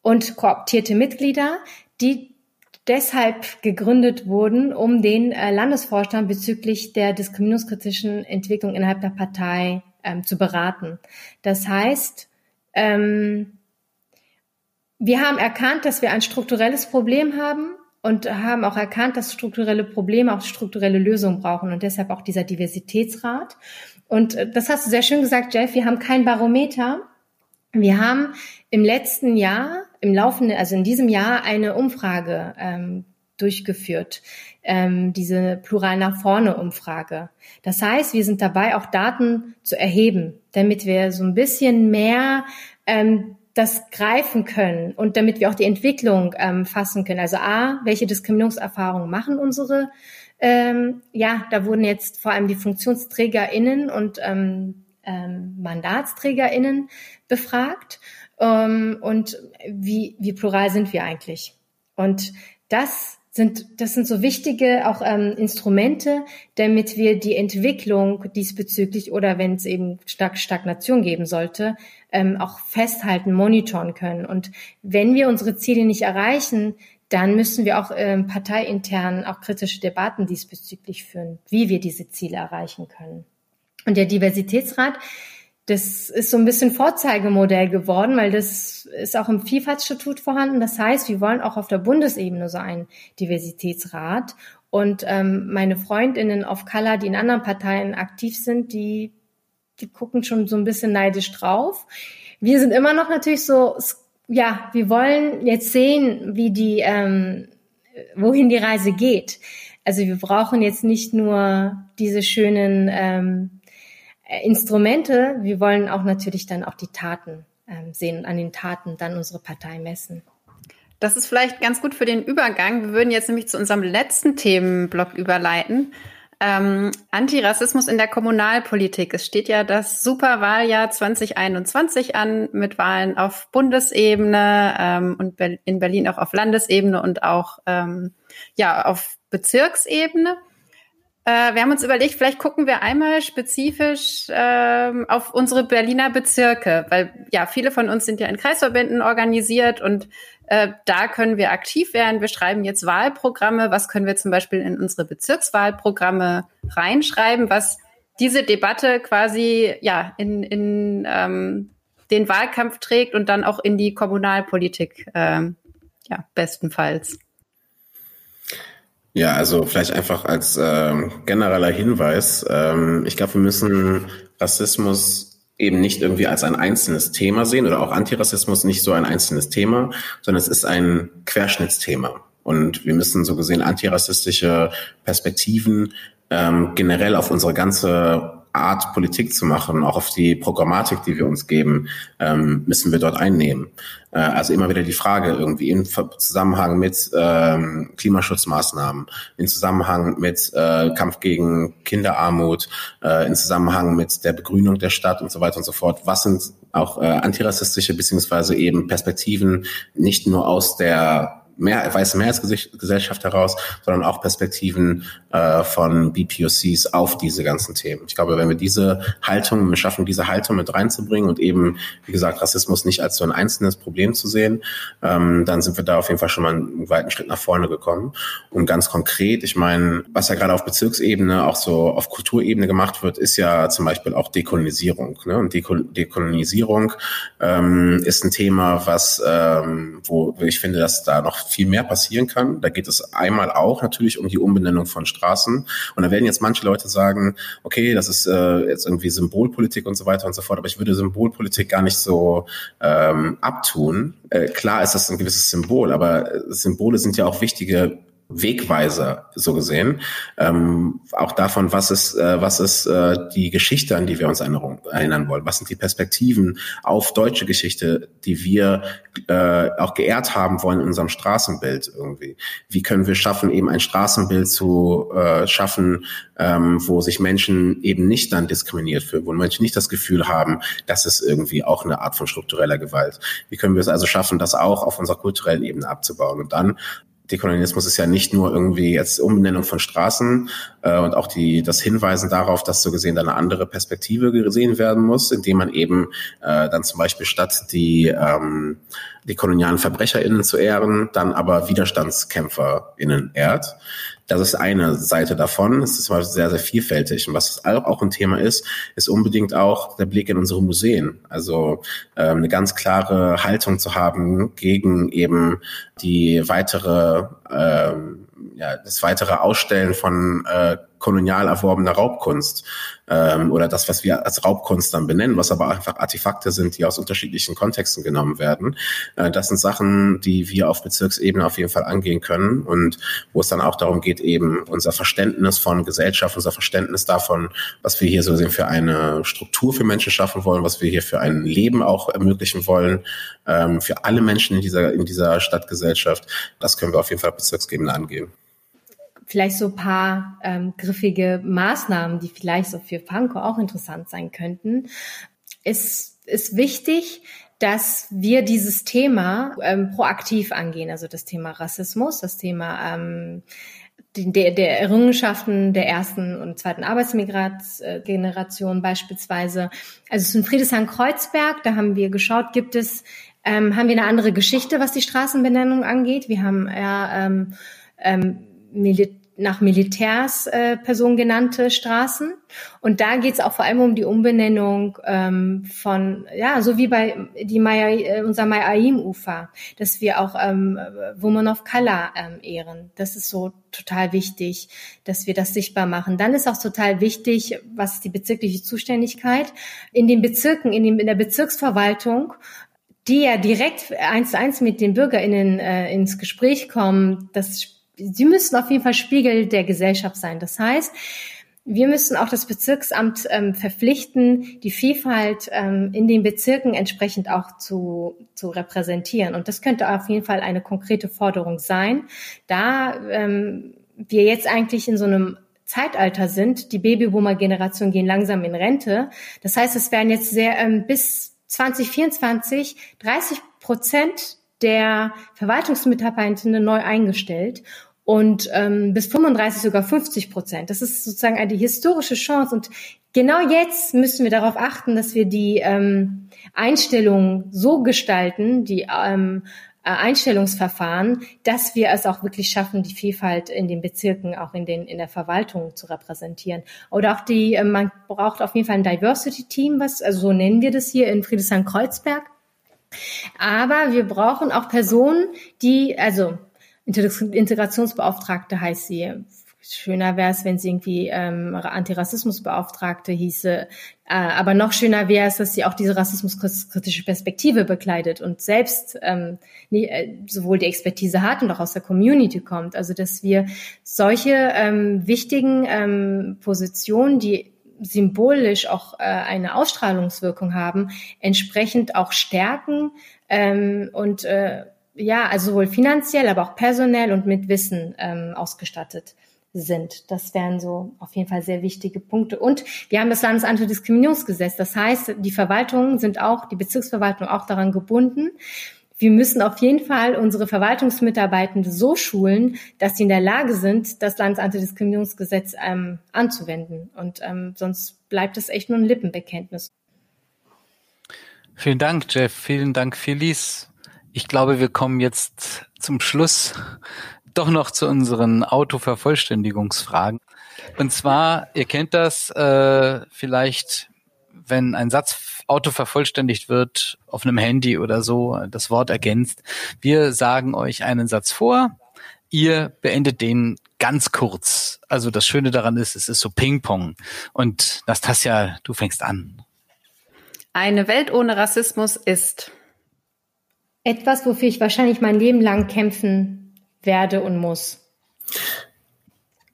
Speaker 3: Und kooptierte Mitglieder, die deshalb gegründet wurden, um den äh, Landesvorstand bezüglich der diskriminierungskritischen Entwicklung innerhalb der Partei ähm, zu beraten. Das heißt, ähm, wir haben erkannt, dass wir ein strukturelles Problem haben und haben auch erkannt, dass strukturelle Probleme auch strukturelle Lösungen brauchen und deshalb auch dieser Diversitätsrat. Und äh, das hast du sehr schön gesagt, Jeff, wir haben kein Barometer. Wir haben im letzten Jahr, im laufenden, also in diesem Jahr eine Umfrage ähm, durchgeführt, ähm, diese Plural nach vorne Umfrage. Das heißt, wir sind dabei, auch Daten zu erheben, damit wir so ein bisschen mehr ähm, das greifen können und damit wir auch die Entwicklung ähm, fassen können. Also A, welche Diskriminierungserfahrungen machen unsere? Ähm, ja, da wurden jetzt vor allem die FunktionsträgerInnen und ähm, ähm, MandatsträgerInnen befragt. Ähm, und wie, wie plural sind wir eigentlich? Und das sind, das sind so wichtige auch ähm, Instrumente, damit wir die Entwicklung diesbezüglich oder wenn es eben stark Stagnation geben sollte, ähm, auch festhalten, monitoren können. Und wenn wir unsere Ziele nicht erreichen, dann müssen wir auch ähm, parteiintern auch kritische Debatten diesbezüglich führen, wie wir diese Ziele erreichen können. Und der Diversitätsrat das ist so ein bisschen Vorzeigemodell geworden, weil das ist auch im Vielfaltsstatut vorhanden. Das heißt, wir wollen auch auf der Bundesebene so einen Diversitätsrat. Und ähm, meine Freundinnen auf Color, die in anderen Parteien aktiv sind, die, die gucken schon so ein bisschen neidisch drauf. Wir sind immer noch natürlich so, ja, wir wollen jetzt sehen, wie die, ähm, wohin die Reise geht. Also wir brauchen jetzt nicht nur diese schönen ähm, äh, Instrumente, wir wollen auch natürlich dann auch die Taten ähm, sehen und an den Taten dann unsere Partei messen.
Speaker 1: Das ist vielleicht ganz gut für den Übergang. Wir würden jetzt nämlich zu unserem letzten Themenblock überleiten. Ähm, Antirassismus in der Kommunalpolitik. Es steht ja das Superwahljahr 2021 an mit Wahlen auf Bundesebene ähm, und in Berlin auch auf Landesebene und auch ähm, ja auf Bezirksebene. Äh, wir haben uns überlegt, vielleicht gucken wir einmal spezifisch ähm, auf unsere Berliner Bezirke, weil ja viele von uns sind ja in Kreisverbänden organisiert und äh, da können wir aktiv werden. Wir schreiben jetzt Wahlprogramme. Was können wir zum Beispiel in unsere Bezirkswahlprogramme reinschreiben, was diese Debatte quasi ja in, in ähm, den Wahlkampf trägt und dann auch in die Kommunalpolitik, ähm, ja bestenfalls.
Speaker 2: Ja, also vielleicht einfach als ähm, genereller Hinweis. Ähm, ich glaube, wir müssen Rassismus eben nicht irgendwie als ein einzelnes Thema sehen oder auch Antirassismus nicht so ein einzelnes Thema, sondern es ist ein Querschnittsthema. Und wir müssen so gesehen antirassistische Perspektiven ähm, generell auf unsere ganze Art Politik zu machen, auch auf die Programmatik, die wir uns geben, ähm, müssen wir dort einnehmen. Äh, also immer wieder die Frage irgendwie im Zusammenhang mit ähm, Klimaschutzmaßnahmen, in Zusammenhang mit äh, Kampf gegen Kinderarmut, äh, in Zusammenhang mit der Begrünung der Stadt und so weiter und so fort. Was sind auch äh, antirassistische beziehungsweise eben Perspektiven nicht nur aus der mehr, weiße Mehrheitsgesellschaft heraus, sondern auch Perspektiven äh, von BPOCs auf diese ganzen Themen. Ich glaube, wenn wir diese Haltung, wir schaffen, diese Haltung mit reinzubringen und eben, wie gesagt, Rassismus nicht als so ein einzelnes Problem zu sehen, ähm, dann sind wir da auf jeden Fall schon mal einen weiten Schritt nach vorne gekommen. Und ganz konkret, ich meine, was ja gerade auf Bezirksebene, auch so auf Kulturebene gemacht wird, ist ja zum Beispiel auch Dekolonisierung. Ne? Und Dekolonisierung ähm, ist ein Thema, was, ähm, wo ich finde, dass da noch viel mehr passieren kann. Da geht es einmal auch natürlich um die Umbenennung von Straßen. Und da werden jetzt manche Leute sagen, okay, das ist äh, jetzt irgendwie Symbolpolitik und so weiter und so fort, aber ich würde Symbolpolitik gar nicht so ähm, abtun. Äh, klar ist das ein gewisses Symbol, aber Symbole sind ja auch wichtige Wegweiser, so gesehen. Ähm, auch davon, was ist, äh, was ist äh, die Geschichte, an die wir uns erinnern wollen? Was sind die Perspektiven auf deutsche Geschichte, die wir äh, auch geehrt haben wollen in unserem Straßenbild irgendwie? Wie können wir schaffen, eben ein Straßenbild zu äh, schaffen, ähm, wo sich Menschen eben nicht dann diskriminiert fühlen, wo Menschen nicht das Gefühl haben, das ist irgendwie auch eine Art von struktureller Gewalt. Wie können wir es also schaffen, das auch auf unserer kulturellen Ebene abzubauen? Und dann Dekolonialismus ist ja nicht nur irgendwie jetzt Umbenennung von Straßen äh, und auch die das Hinweisen darauf, dass so gesehen eine andere Perspektive gesehen werden muss, indem man eben äh, dann zum Beispiel statt die ähm, die kolonialen VerbrecherInnen zu ehren, dann aber WiderstandskämpferInnen ehrt. Das ist eine Seite davon. Es ist aber sehr, sehr vielfältig. Und was auch ein Thema ist, ist unbedingt auch der Blick in unsere Museen. Also ähm, eine ganz klare Haltung zu haben gegen eben die weitere, ähm, ja, das weitere Ausstellen von äh, kolonial erworbener Raubkunst ähm, oder das, was wir als Raubkunst dann benennen, was aber einfach Artefakte sind, die aus unterschiedlichen Kontexten genommen werden. Äh, das sind Sachen, die wir auf Bezirksebene auf jeden Fall angehen können und wo es dann auch darum geht, eben unser Verständnis von Gesellschaft, unser Verständnis davon, was wir hier so sehen für eine Struktur für Menschen schaffen wollen, was wir hier für ein Leben auch ermöglichen wollen, ähm, für alle Menschen in dieser, in dieser Stadtgesellschaft, das können wir auf jeden Fall auf Bezirksebene angehen
Speaker 3: vielleicht so paar ähm, griffige Maßnahmen, die vielleicht so für Pankow auch interessant sein könnten. Es ist wichtig, dass wir dieses Thema ähm, proaktiv angehen, also das Thema Rassismus, das Thema ähm, der, der Errungenschaften der ersten und zweiten Arbeitsmigrationsgeneration beispielsweise. Also in Friedrichshain-Kreuzberg, da haben wir geschaut, gibt es, ähm, haben wir eine andere Geschichte, was die Straßenbenennung angeht. Wir haben ja ähm, ähm, Mil nach Militärs äh, Personen genannte Straßen. Und da geht es auch vor allem um die Umbenennung ähm, von, ja, so wie bei die Maya, äh, unser Mayaim-Ufer, dass wir auch ähm, Women of Color ähm, ehren. Das ist so total wichtig, dass wir das sichtbar machen. Dann ist auch total wichtig, was die bezirkliche Zuständigkeit in den Bezirken, in, dem, in der Bezirksverwaltung die ja direkt eins zu eins mit den BürgerInnen äh, ins Gespräch kommen, das sie müssen auf jeden Fall Spiegel der Gesellschaft sein. Das heißt, wir müssen auch das Bezirksamt ähm, verpflichten, die Vielfalt ähm, in den Bezirken entsprechend auch zu, zu repräsentieren. Und das könnte auf jeden Fall eine konkrete Forderung sein, da ähm, wir jetzt eigentlich in so einem Zeitalter sind. Die Babyboomer-Generation gehen langsam in Rente. Das heißt, es werden jetzt sehr ähm, bis 2024 30 Prozent der Verwaltungsmitarbeiterinnen neu eingestellt und ähm, bis 35 sogar 50 Prozent. Das ist sozusagen eine historische Chance und genau jetzt müssen wir darauf achten, dass wir die ähm, Einstellungen so gestalten, die ähm, äh, Einstellungsverfahren, dass wir es auch wirklich schaffen, die Vielfalt in den Bezirken, auch in den in der Verwaltung zu repräsentieren. Oder auch die, äh, man braucht auf jeden Fall ein Diversity Team, was also so nennen wir das hier in Friedrichshain-Kreuzberg aber wir brauchen auch Personen, die, also Integrationsbeauftragte heißt sie. Schöner wäre es, wenn sie irgendwie ähm, Antirassismusbeauftragte hieße. Äh, aber noch schöner wäre es, dass sie auch diese rassismuskritische Perspektive bekleidet und selbst ähm, nie, äh, sowohl die Expertise hat und auch aus der Community kommt. Also dass wir solche ähm, wichtigen ähm, Positionen, die symbolisch auch äh, eine Ausstrahlungswirkung haben, entsprechend auch stärken ähm, und äh, ja, also sowohl finanziell, aber auch personell und mit Wissen ähm, ausgestattet sind. Das wären so auf jeden Fall sehr wichtige Punkte. Und wir haben das Landesantidiskriminierungsgesetz. Das heißt, die Verwaltungen sind auch, die Bezirksverwaltung auch daran gebunden, wir müssen auf jeden Fall unsere Verwaltungsmitarbeitende so schulen, dass sie in der Lage sind, das Landesantidiskriminierungsgesetz ähm, anzuwenden. Und ähm, sonst bleibt es echt nur ein Lippenbekenntnis.
Speaker 4: Vielen Dank, Jeff. Vielen Dank, Felice. Ich glaube, wir kommen jetzt zum Schluss doch noch zu unseren Autovervollständigungsfragen. Und zwar, ihr kennt das äh, vielleicht, wenn ein Satz Auto vervollständigt wird auf einem Handy oder so, das Wort ergänzt. Wir sagen euch einen Satz vor, ihr beendet den ganz kurz. Also das Schöne daran ist, es ist so Ping-Pong. Und Nastasia, du fängst an.
Speaker 1: Eine Welt ohne Rassismus ist
Speaker 3: etwas, wofür ich wahrscheinlich mein Leben lang kämpfen werde und muss.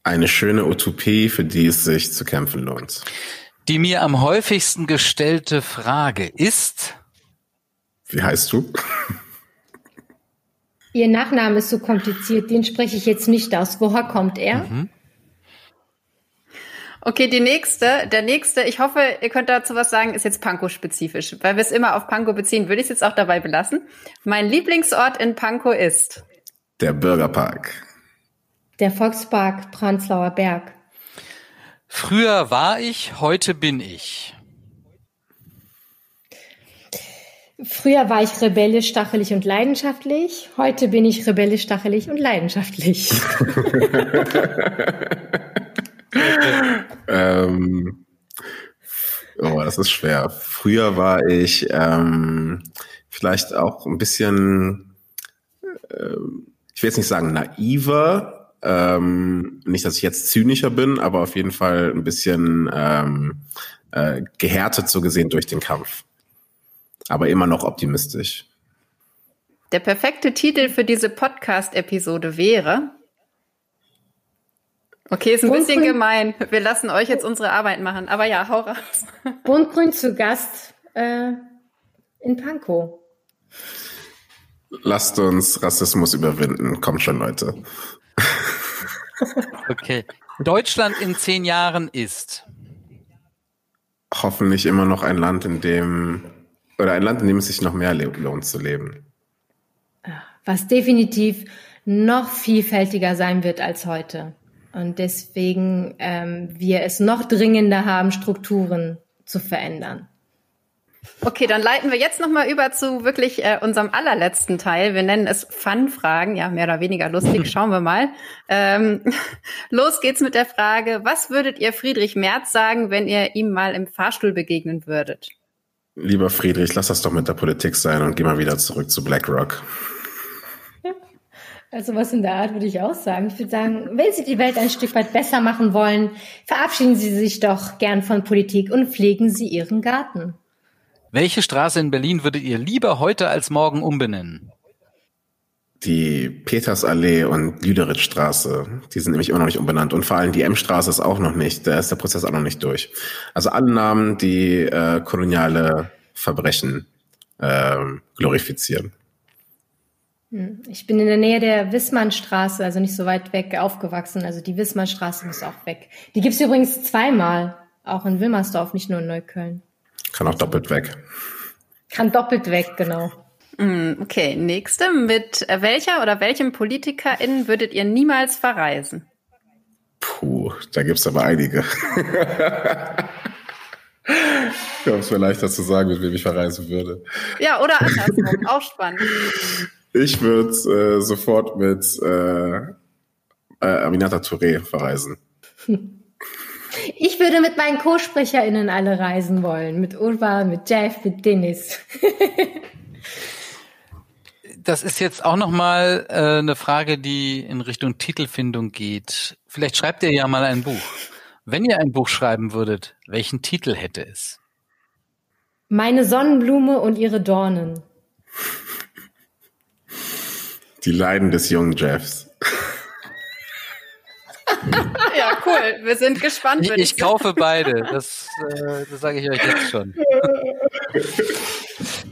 Speaker 2: Eine schöne Utopie, für die es sich zu kämpfen lohnt.
Speaker 4: Die mir am häufigsten gestellte Frage ist.
Speaker 2: Wie heißt du?
Speaker 3: Ihr Nachname ist so kompliziert, den spreche ich jetzt nicht aus. Woher kommt er? Mhm.
Speaker 1: Okay, die nächste, der nächste, ich hoffe, ihr könnt dazu was sagen, ist jetzt Pankow-spezifisch. Weil wir es immer auf Pankow beziehen, würde ich es jetzt auch dabei belassen. Mein Lieblingsort in Pankow ist?
Speaker 2: Der Bürgerpark.
Speaker 3: Der Volkspark Prenzlauer Berg.
Speaker 4: Früher war ich, heute bin ich.
Speaker 3: Früher war ich rebellisch, stachelig und leidenschaftlich. Heute bin ich rebellisch, stachelig und leidenschaftlich. (laughs)
Speaker 2: ähm, oh, das ist schwer. Früher war ich ähm, vielleicht auch ein bisschen, äh, ich will jetzt nicht sagen naiver, ähm, nicht, dass ich jetzt zynischer bin, aber auf jeden Fall ein bisschen ähm, äh, gehärtet so gesehen durch den Kampf. Aber immer noch optimistisch.
Speaker 1: Der perfekte Titel für diese Podcast-Episode wäre. Okay, ist ein Buntgrün. bisschen gemein. Wir lassen euch jetzt unsere Arbeit machen. Aber ja, hau raus.
Speaker 3: Buntgrün zu Gast äh, in Pankow.
Speaker 2: Lasst uns Rassismus überwinden. Kommt schon, Leute.
Speaker 4: Okay. Deutschland in zehn Jahren ist
Speaker 2: hoffentlich immer noch ein Land, in dem oder ein Land, in dem es sich noch mehr lohnt zu leben.
Speaker 3: Was definitiv noch vielfältiger sein wird als heute. Und deswegen ähm, wir es noch dringender haben, Strukturen zu verändern.
Speaker 1: Okay, dann leiten wir jetzt nochmal über zu wirklich äh, unserem allerletzten Teil. Wir nennen es Fun-Fragen, ja, mehr oder weniger lustig, (laughs) schauen wir mal. Ähm, (laughs) los geht's mit der Frage, was würdet ihr Friedrich Merz sagen, wenn ihr ihm mal im Fahrstuhl begegnen würdet?
Speaker 2: Lieber Friedrich, lass das doch mit der Politik sein und geh mal wieder zurück zu BlackRock. (laughs)
Speaker 3: Also was in der Art würde ich auch sagen. Ich würde sagen, wenn Sie die Welt ein Stück weit besser machen wollen, verabschieden Sie sich doch gern von Politik und pflegen Sie Ihren Garten.
Speaker 4: Welche Straße in Berlin würdet ihr lieber heute als morgen umbenennen?
Speaker 2: Die Petersallee und Lüderitzstraße, die sind nämlich immer noch nicht umbenannt. Und vor allem die M-Straße ist auch noch nicht, da ist der Prozess auch noch nicht durch. Also alle Namen, die äh, koloniale Verbrechen äh, glorifizieren.
Speaker 3: Hm, ich bin in der Nähe der Wissmannstraße, also nicht so weit weg aufgewachsen. Also die Wissmannstraße muss auch weg. Die gibt's übrigens zweimal, auch in Wilmersdorf, nicht nur in Neukölln.
Speaker 2: Kann auch doppelt weg.
Speaker 3: Kann doppelt weg, genau.
Speaker 1: Mm, okay, nächste. Mit welcher oder welchem PolitikerInnen würdet ihr niemals verreisen?
Speaker 2: Puh, da gibt's aber einige. ich glaube, es wäre leichter zu sagen, mit wem ich verreisen würde.
Speaker 1: Ja, oder andersrum, auch spannend.
Speaker 2: Ich würde äh, sofort mit äh, äh, Aminata Touré verreisen. (laughs)
Speaker 3: Ich würde mit meinen Co-SprecherInnen alle reisen wollen. Mit Urba, mit Jeff, mit Dennis. (laughs)
Speaker 4: das ist jetzt auch nochmal äh, eine Frage, die in Richtung Titelfindung geht. Vielleicht schreibt ihr ja mal ein Buch. Wenn ihr ein Buch schreiben würdet, welchen Titel hätte es?
Speaker 3: Meine Sonnenblume und ihre Dornen.
Speaker 2: Die Leiden des jungen Jeffs.
Speaker 1: Ja, cool. Wir sind gespannt.
Speaker 4: Ich, ich kaufe beide. Das, äh, das sage ich euch jetzt schon.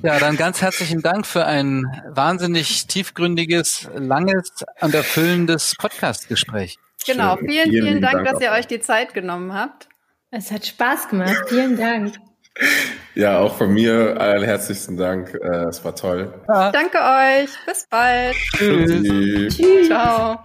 Speaker 4: Ja, dann ganz herzlichen Dank für ein wahnsinnig tiefgründiges, langes und erfüllendes Podcast-Gespräch.
Speaker 1: Genau, vielen, vielen, vielen Dank, Dank, dass ihr euch die Zeit genommen habt.
Speaker 3: Es hat Spaß gemacht. Vielen Dank.
Speaker 2: Ja, auch von mir allerherzlichsten Dank. Äh, es war toll.
Speaker 1: Danke euch. Bis bald.
Speaker 2: Tschüss.
Speaker 1: Ciao.